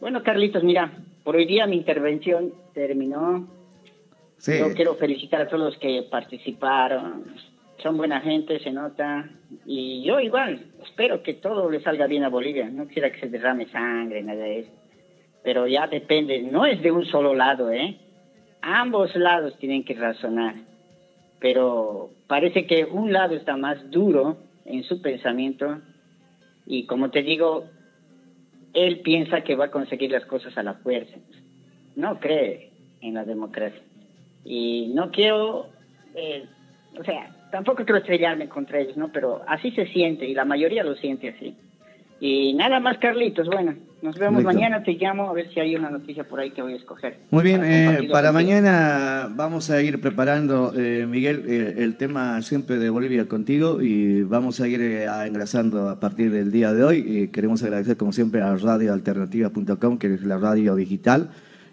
Bueno, Carlitos, mira, por hoy día mi intervención terminó. Yo quiero felicitar a todos los que participaron. Son buena gente, se nota. Y yo igual, espero que todo le salga bien a Bolivia. No quisiera que se derrame sangre, nada de eso. Pero ya depende, no es de un solo lado, ¿eh? Ambos lados tienen que razonar. Pero parece que un lado está más duro en su pensamiento. Y como te digo, él piensa que va a conseguir las cosas a la fuerza. No cree en la democracia. Y no quiero, eh, o sea, tampoco quiero estrellarme contra ellos, ¿no? Pero así se siente y la mayoría lo siente así. Y nada más, Carlitos. Bueno, nos vemos Listo. mañana. Te llamo a ver si hay una noticia por ahí que voy a escoger. Muy bien, Para eh, para mañana vamos a ir preparando, eh, Miguel, eh, el tema siempre de Bolivia contigo y vamos a ir eh, a engrasando a partir del día de hoy. Y queremos agradecer como siempre a radioalternativa.com, que es la radio digital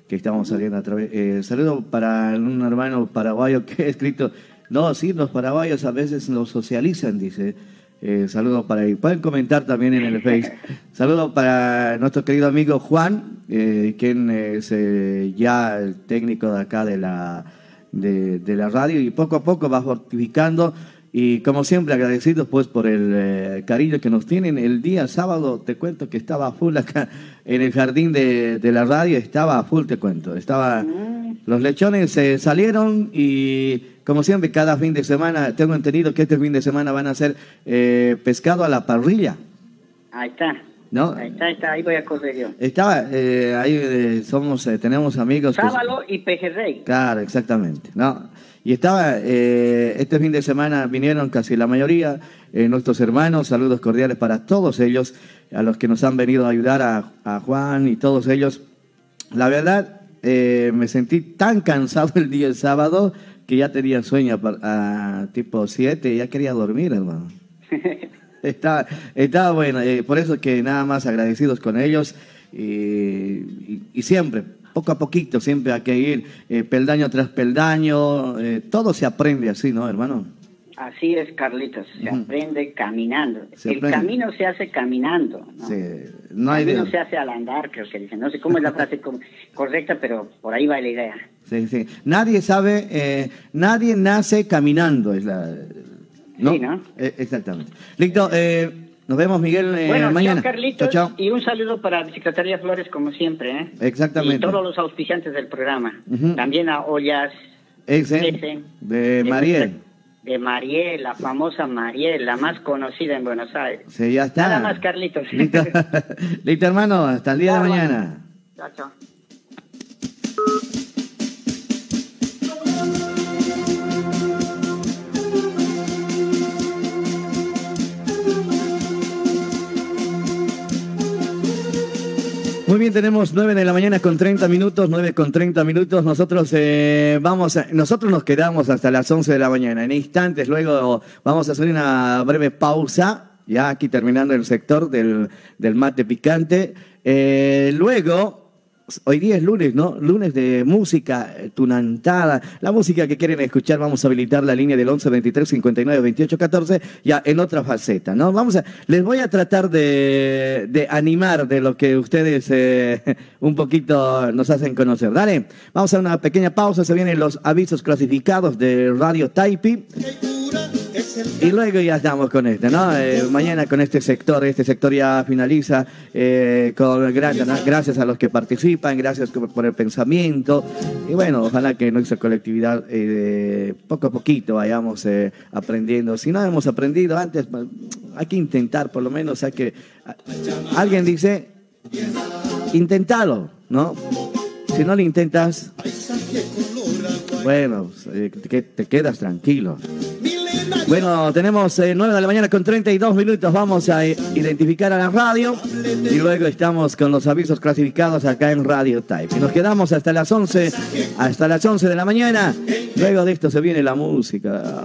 que estamos saliendo a través. Eh, para un hermano paraguayo que ha escrito, no, sí, los paraguayos a veces nos socializan, dice. Eh, saludos para ahí. Pueden comentar también en el Face. Saludos para nuestro querido amigo Juan, eh, quien es eh, ya el técnico de acá de la, de, de la radio y poco a poco va fortificando. Y como siempre, agradecidos pues por el eh, cariño que nos tienen. El día sábado, te cuento que estaba full acá en el jardín de, de la radio, estaba full, te cuento. Estaba, los lechones se salieron y como siempre, cada fin de semana, tengo entendido que este fin de semana van a hacer eh, pescado a la parrilla. Ahí está. ¿No? Ahí está, ahí está. Ahí voy a correr yo. Estaba, eh, ahí eh, somos, eh, tenemos amigos. que- Sábalo y pejerrey. Claro, exactamente. ¿no? Y estaba, eh, este fin de semana vinieron casi la mayoría, eh, nuestros hermanos, saludos cordiales para todos ellos, a los que nos han venido a ayudar, a, a Juan y todos ellos. La verdad, eh, me sentí tan cansado el día sábado que ya tenía sueño a, a tipo 7, ya quería dormir, hermano. Está, está bueno, por eso que nada más agradecidos con ellos y, y- y siempre, poco a poquito, siempre hay que ir eh, peldaño tras peldaño, eh, todo se aprende así, ¿no, hermano? Así es, Carlitos. Se aprende caminando. Se el aprende. camino se hace caminando. ¿no? Sí, no hay el camino se hace al andar, creo que dicen. No sé cómo es la frase co- correcta, pero por ahí va la idea. sí, sí. Nadie sabe, eh, nadie nace caminando, es la... ¿no? Sí, ¿no? Exactamente. Listo, eh, nos vemos, Miguel, eh, bueno, mañana. chao, Carlitos. Chao, chao. Y un saludo para Secretaría Flores, como siempre. ¿eh? Exactamente. Y todos los auspiciantes del programa. También a Ollas. Ese, Ese. de Mariel. De Mariel, la famosa Mariel, la más conocida en Buenos Aires. Sí, ya está. Nada más, Carlitos. Listo, Listo, hermano, hasta el día de mañana. Chao, chao. Muy bien, tenemos 9 de la mañana con 30 minutos, 9 con 30 minutos. Nosotros eh, vamos a- nosotros nos quedamos hasta las 11 de la mañana. En instantes, luego vamos a hacer una breve pausa, ya aquí terminando el sector del, del mate picante. Eh, luego, hoy día es lunes, ¿no? Lunes de música eh, tunantada. La música que quieren escuchar, vamos a habilitar la línea del 11 23 59 28 14, ya en otra faceta, ¿no? Vamos a, les voy a tratar de, de animar de lo que ustedes eh, un poquito nos hacen conocer. Dale, vamos a una pequeña pausa, se vienen los avisos clasificados de Radio Taipi. Y luego ya estamos con este, ¿no? Eh, mañana con este sector, este sector ya finaliza eh, con gracias, gracias a los que participan, gracias por el pensamiento. Y bueno, ojalá que nuestra colectividad eh, poco a poquito vayamos eh, aprendiendo. Si no hemos aprendido antes, pues, hay que intentar, por lo menos hay que... Alguien dice, intentalo, ¿no? Si no lo intentas, bueno, te, te quedas tranquilo. Bueno, tenemos eh, 9 de la mañana con 32 minutos. Vamos a eh, identificar a la radio y luego estamos con los avisos clasificados acá en Radio Type. Y nos quedamos hasta las 11, hasta las 11 de la mañana. Luego de esto se viene la música.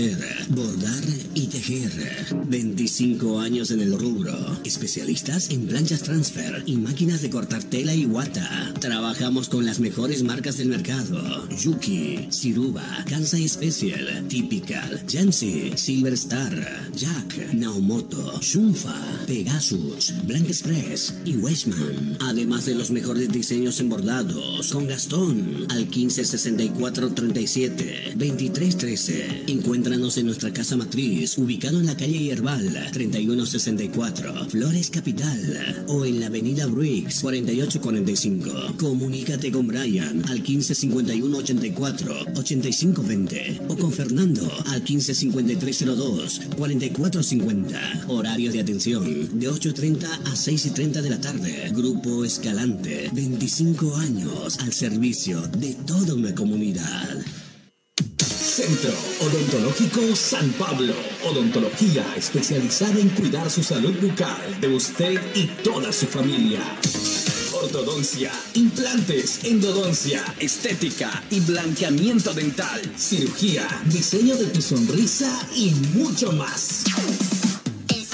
Máquinas de coser, bordar y tejer. 25 años en el rubro. Especialistas en planchas transfer y máquinas de cortar tela y guata. Trabajamos con las mejores marcas del mercado. Yuki, Siruba, Kansai Special, Typical, Jansi, Silver Star, Jack, Naomoto, Shunfa, Pegasus, Blank Express y Westman. Además de los mejores diseños en bordados. Con Gastón al 1564 37 2313. Encuéntranos en nuestra casa matriz, ubicado en la calle Yerbal 3164, Flores Capital, o en la avenida Briggs 4845. Comunícate con Brian al 1551 84 8520 o con Fernando al 155302 4450. Horario de atención de 8.30 a 6.30 de la tarde. Grupo Escalante, 25 años al servicio de toda una comunidad. Centro Odontológico San Pablo. Odontología especializada en cuidar su salud bucal de usted y toda su familia. Ortodoncia, implantes, endodoncia, estética y blanqueamiento dental, cirugía, diseño de tu sonrisa y mucho más.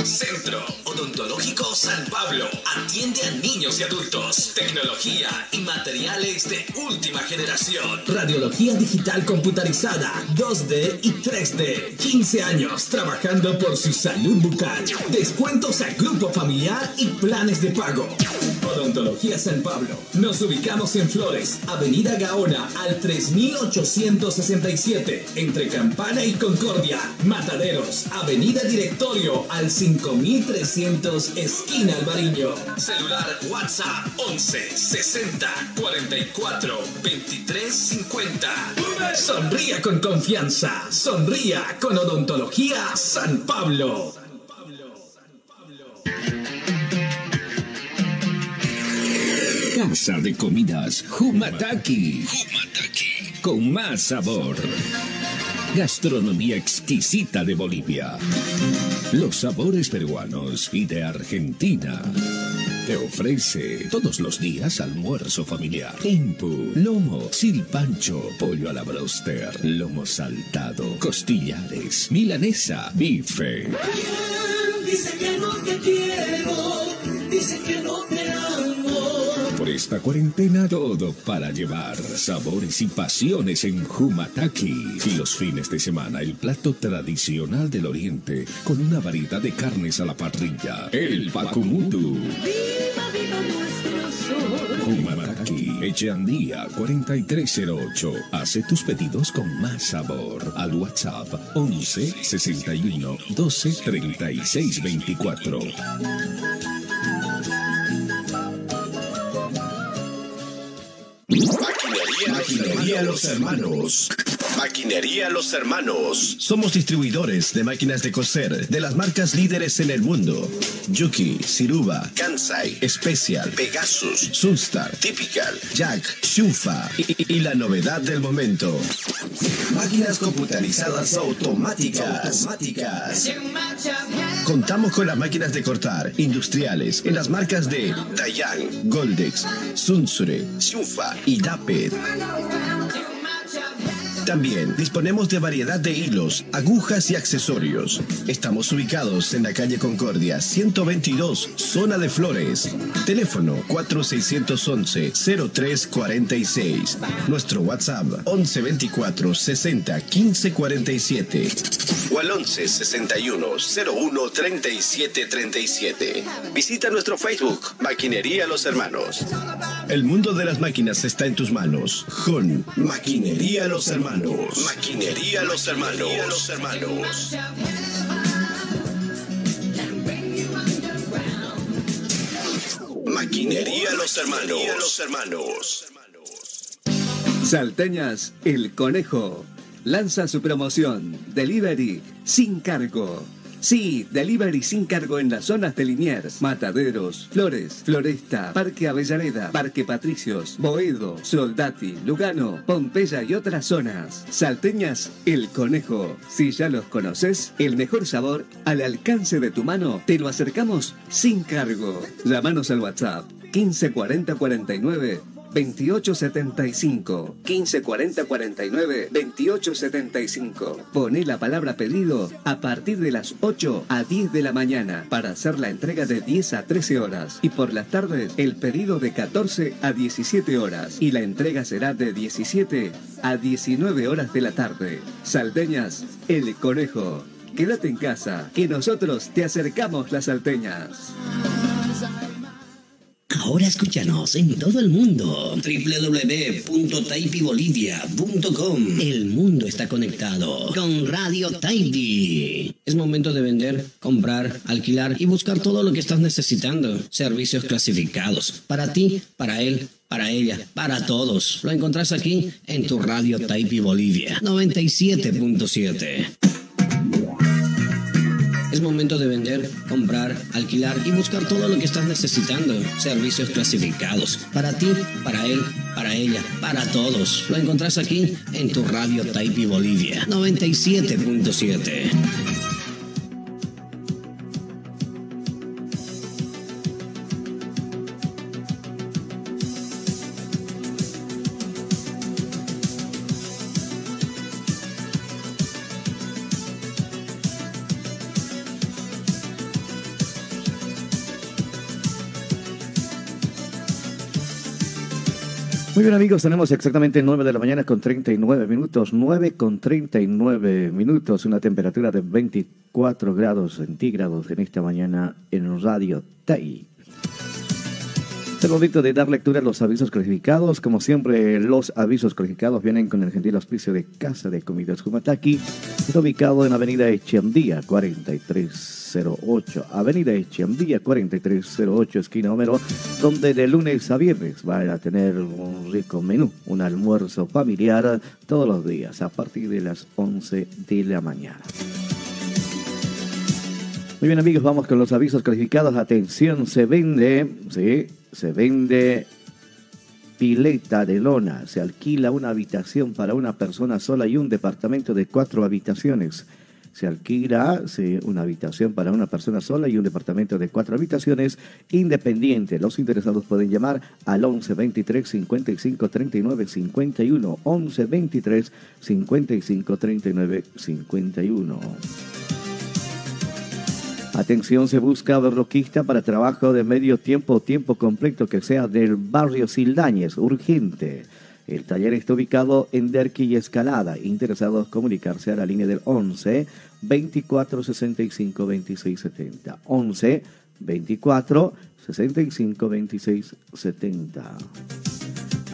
Centro Odontológico San Pablo atiende a niños y adultos. Tecnología y materiales de última generación. Radiología digital computarizada, 2D y 3D. 15 años trabajando por su salud bucal. Descuentos a grupo familiar y planes de pago. Odontología San Pablo. Nos ubicamos en Flores, Avenida Gaona al 3867, entre Campana y Concordia. Mataderos, Avenida Directorio al 5300, esquina Alvariño. Celular WhatsApp 11 60 44 23 50. Sonría con confianza. Sonría con Odontología San Pablo. Casa de comidas Humataki. Con más sabor. Gastronomía exquisita de Bolivia. Los sabores peruanos y de Argentina. Te ofrece todos los días almuerzo familiar. Impu, lomo, silpancho, pollo a la broster, lomo saltado, costillares, milanesa, bife. Dice que no te quiero, dice que no te esta cuarentena todo para llevar sabores y pasiones en Humataki. Y los fines de semana el plato tradicional del oriente con una variedad de carnes a la parrilla. El Pakumutu. Viva, viva nuestro sol. Humataki, Echeandía 4308. Hace tus pedidos con más sabor. Al WhatsApp 11 61 12 36 24. Maquinería, Maquinería Los Hermanos. Maquinería Los Hermanos. Somos distribuidores de máquinas de coser de las marcas líderes en el mundo. Yuki, Siruba, Kansai, Special, Pegasus, Sunstar, Typical, Jack, Shunfa y, y- y la novedad del momento. Máquinas computarizadas automáticas. automáticas. Contamos con las máquinas de cortar industriales en las marcas de Dayan, Goldex, Sunsure, Shunfa y Dapet. También disponemos de variedad de hilos, agujas y accesorios. Estamos ubicados en la calle Concordia 122, zona de Flores. Teléfono 4611-0346. Nuestro WhatsApp 1124 60 15 47. O al 11 61 01 37 37. Visita nuestro Facebook, Maquinería Los Hermanos. El mundo de las máquinas está en tus manos. Con Maquinería Los Hermanos. Maquinería Los Hermanos. Los Hermanos. Maquinería Los Hermanos. Los Hermanos. Salteñas El Conejo lanza su promoción Delivery sin cargo. Sí, delivery sin cargo en las zonas de Liniers, Mataderos, Flores, Floresta, Parque Avellaneda, Parque Patricios, Boedo, Soldati, Lugano, Pompeya y otras zonas. Salteñas El Conejo. Si ya los conoces, el mejor sabor al alcance de tu mano, te lo acercamos sin cargo. Llámanos al WhatsApp 15 40 49 2875 1540 49 2875. Poné la palabra pedido a partir de las 8 a 10 de la mañana para hacer la entrega de 10 a 13 horas y por las tardes el pedido de 14 a 17 horas y la entrega será de 17 a 19 horas de la tarde. Salteñas, el conejo. Quédate en casa, que nosotros te acercamos las salteñas. Ahora escúchanos en todo el mundo. www.taipibolivia.com El mundo está conectado con Radio Taipi. Es momento de vender, comprar, alquilar y buscar todo lo que estás necesitando. Servicios clasificados. Para ti, para él, para ella, para todos. Lo encontrás aquí en tu Radio Taipi Bolivia 97.7. Es momento de vender, comprar, alquilar y buscar todo lo que estás necesitando. Servicios clasificados. Para ti, para él, para ella, para todos. Lo encontrás aquí en tu radio Taipi Bolivia 97.7. bien amigos, tenemos exactamente 9 de la mañana con 39 minutos, 9 con 39 minutos, una temperatura de 24 grados centígrados en esta mañana en Radio TAI. El momento de dar lectura a los avisos clasificados. Como siempre, los avisos clasificados vienen con el gentil auspicio de Casa de Comidas Jumataki. Está ubicado en Avenida Echeandía 4308. Avenida Echeandía 4308, esquina Homero, donde de lunes a viernes van a tener un rico menú, un almuerzo familiar todos los días a partir de las 11 de la mañana. Muy bien amigos, vamos con los avisos calificados. Atención, se vende, sí, se vende pileta de lona. Se alquila una habitación para una persona sola y un departamento de cuatro habitaciones. Se alquila una habitación para una persona sola y un departamento de cuatro habitaciones independiente. Los interesados pueden llamar al 11 23 55 39 51. 11 23 55 39 51. Atención, se busca berroquista para trabajo de medio tiempo o tiempo completo que sea del barrio Sildañez, urgente. El taller está ubicado en Derqui y Escalada. Interesados comunicarse a la línea del 11 24 65 26 70. 11 24 65 26 70.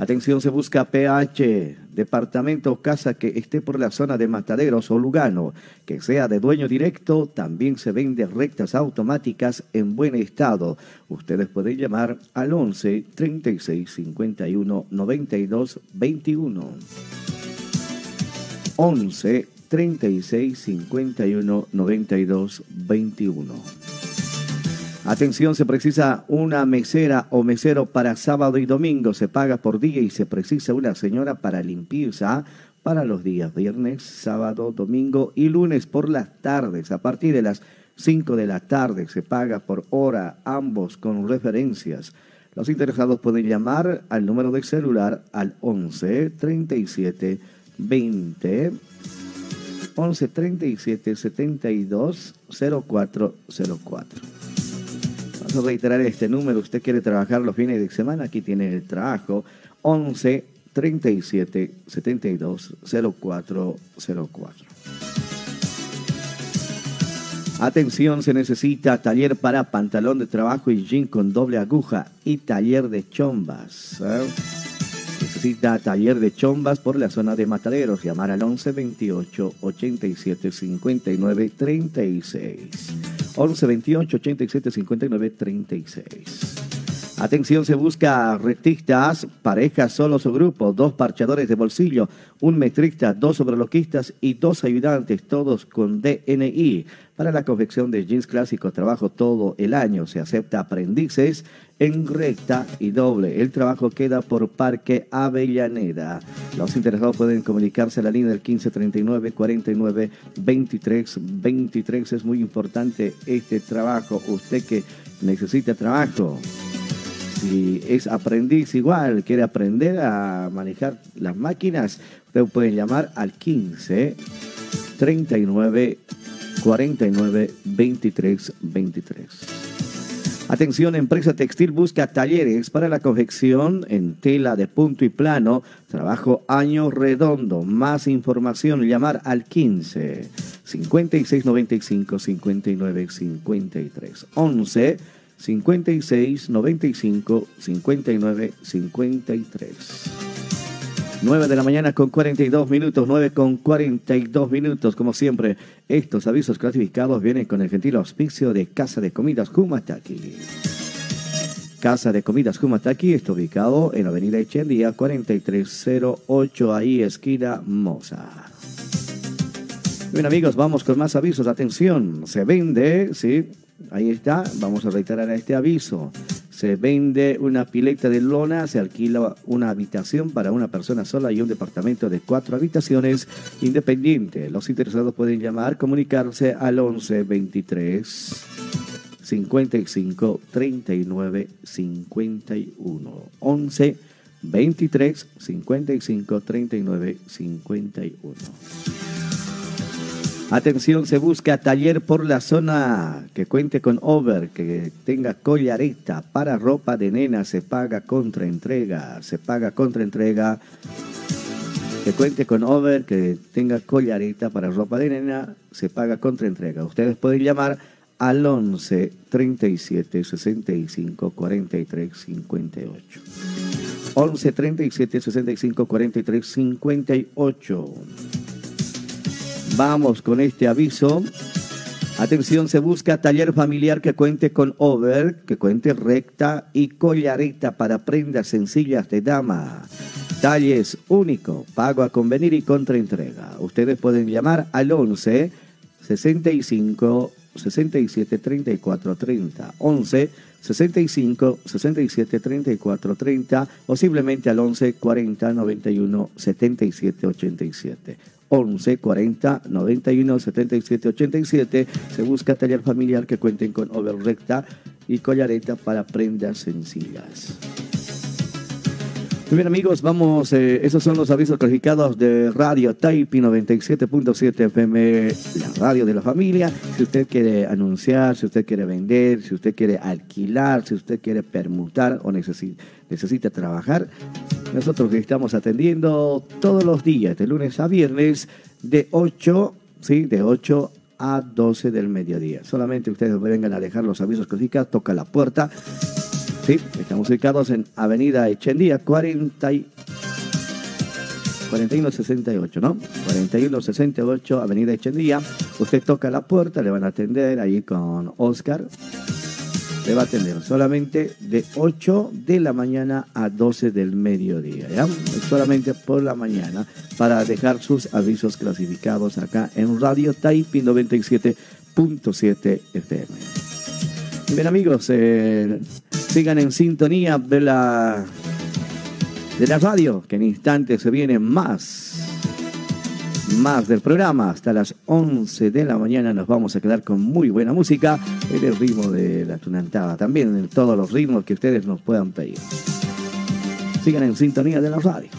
Atención, se busca PH, departamento o casa que esté por la zona de Mataderos o Lugano, que sea de dueño directo, también se vende rectas automáticas en buen estado. Ustedes pueden llamar al 11 36 51 92 21. 11 36 51 92 21. Atención, se precisa una mesera o mesero para sábado y domingo. Se paga por día y se precisa una señora para limpieza para los días viernes, sábado, domingo y lunes por las tardes. A partir de las 5 de la tarde se paga por hora, ambos con referencias. Los interesados pueden llamar al número de celular al 11 37 20 11 37 72 0404. Vamos a reiterar este número. Usted quiere trabajar los fines de semana, aquí tiene el trabajo. 11 37 72 0404. Atención, se necesita taller para pantalón de trabajo y jean con doble aguja y taller de chombas. ¿eh? Necesita taller de chombas por la zona de Mataderos. Llamar al 11 28 87 59 36. 11 28 87 59 36. Atención, se busca rectistas, parejas solos o grupos, dos parchadores de bolsillo, un metrista, dos sobreloquistas y dos ayudantes, todos con DNI. Para la confección de jeans clásicos, trabajo todo el año. Se acepta aprendices en recta y doble. El trabajo queda por Parque Avellaneda. Los interesados pueden comunicarse a la línea del 1539 49 23 23. Es muy importante este trabajo. Usted que necesita trabajo. si es aprendiz igual, quiere aprender a manejar las máquinas, usted puede llamar al 15 39 49 23 23. Atención, empresa textil busca talleres para la confección en tela de punto y plano. Trabajo año redondo. Más información, llamar al 15 56 95 59 53 11 56 95 59 53. 9 de la mañana con 42 minutos, 9 con 42 minutos. Como siempre, estos avisos clasificados vienen con el gentil auspicio de Casa de Comidas Humataki. Casa de Comidas Humataki está ubicado en Avenida Echendía 4308, ahí esquina Moza. Bien amigos, vamos con más avisos. Atención, se vende, sí, ahí está, vamos a reiterar este aviso. Se vende una pileta de lona, se alquila una habitación para una persona sola y un departamento de cuatro habitaciones independiente. Los interesados pueden llamar, comunicarse al 11 23 55 39 51. 11 23 55 39 51. Atención, se busca taller por la zona que cuente con over, que tenga collareta para ropa de nena, se paga contra entrega, se paga contra entrega. Que cuente con over, que tenga collareta para ropa de nena, se paga contra entrega. Ustedes pueden llamar al 11 37 65 43 58. 11 37 65 43 58. Vamos con este aviso. Atención, se busca taller familiar que cuente con over, que cuente recta y collareta para prendas sencillas de dama. Talles único, pago a convenir y contraentrega. Ustedes pueden llamar al 11 65 67 34 30. 11 65 67 34 30 o simplemente al 11 40 91 77 87. 11 40 91 77 87. Se busca taller familiar que cuenten con overrecta y collareta para prendas sencillas. Muy bien amigos, vamos, eh, esos son los avisos calificados de Radio Taipi 97.7 FM, la radio de la familia. Si usted quiere anunciar, si usted quiere vender, si usted quiere alquilar, si usted quiere permutar o necesita, necesita trabajar, nosotros estamos atendiendo todos los días, de lunes a viernes, de 8, sí, de 8 a 12 del mediodía. Solamente ustedes vengan a dejar los avisos calificados, toca la puerta. Sí, estamos ubicados en Avenida Echendía 40 y 4168, ¿no? 4168, Avenida Echendía. Usted toca la puerta, le van a atender ahí con Oscar. Le va a atender solamente de 8 de la mañana a 12 del mediodía, ¿ya? Solamente por la mañana para dejar sus avisos clasificados acá en Radio Taipi 97.7 FM. Bien amigos, eh, sigan en sintonía de la, de la radio, que en instantes se viene más, más del programa. Hasta las 11 de la mañana nos vamos a quedar con muy buena música en el ritmo de la tunantada, también en todos los ritmos que ustedes nos puedan pedir. Sigan en sintonía de la radio.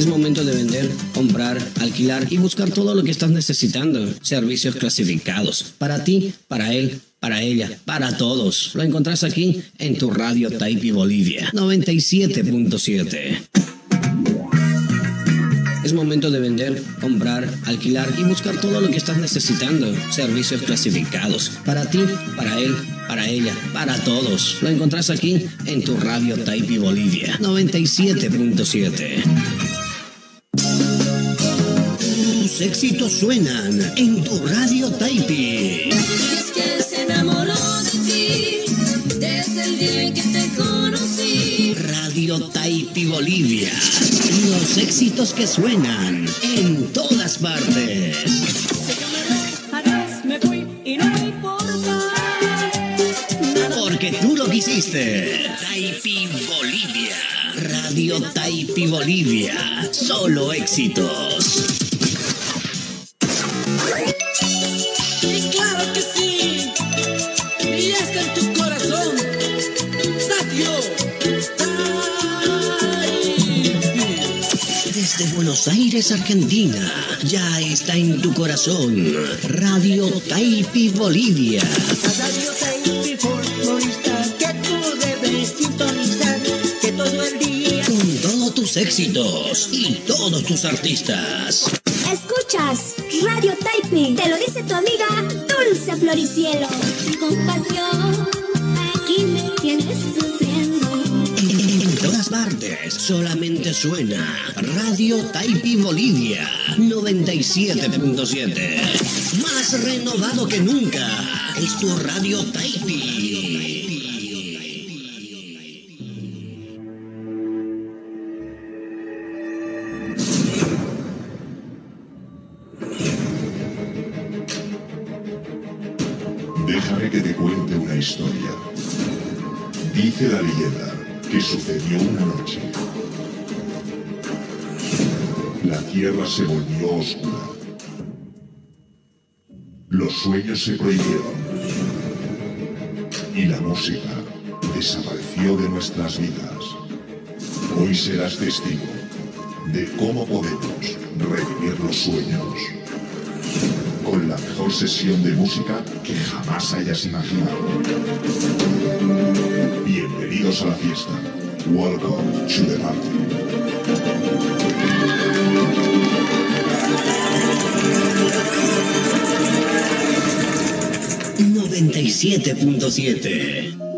Es momento de vender, comprar, alquilar y buscar todo lo que estás necesitando. Servicios clasificados. Para ti, para él, para ella, para todos. Lo encontrás aquí en tu radio Taipi Bolivia 97.7. Es momento de vender, comprar, alquilar y buscar todo lo que estás necesitando. Servicios clasificados. Para ti, para él, para ella, para todos. Lo encontrás aquí en tu radio Taipi Bolivia 97.7. Tus éxitos suenan en tu radio Taipi. Es que se enamoró de ti desde el día en que te conocí. Radio Taipi Bolivia. Los éxitos que suenan en todas partes. Porque tú lo quisiste. Taipi Bolivia. Radio Taipi Bolivia. Solo éxitos. Buenos Aires, Argentina, ya está en tu corazón. Radio Taipi Bolivia. Radio Taipi folclorista que tú debes sintonizar, que todo el día Con todos tus éxitos y todos tus artistas. Escuchas Radio Typing, te lo dice tu amiga Dulce Floricielo. Con pasión, aquí me tienes sufriendo. Solamente suena Radio Taipi Bolivia 97.7. Más renovado que nunca es tu Radio Taipi. Que sucedió una noche. La tierra se volvió oscura. Los sueños se prohibieron. Y la música desapareció de nuestras vidas. Hoy serás testigo de cómo podemos revivir los sueños con la mejor sesión de música que jamás hayas imaginado. Bienvenidos a la fiesta. Welcome to the party. 97.7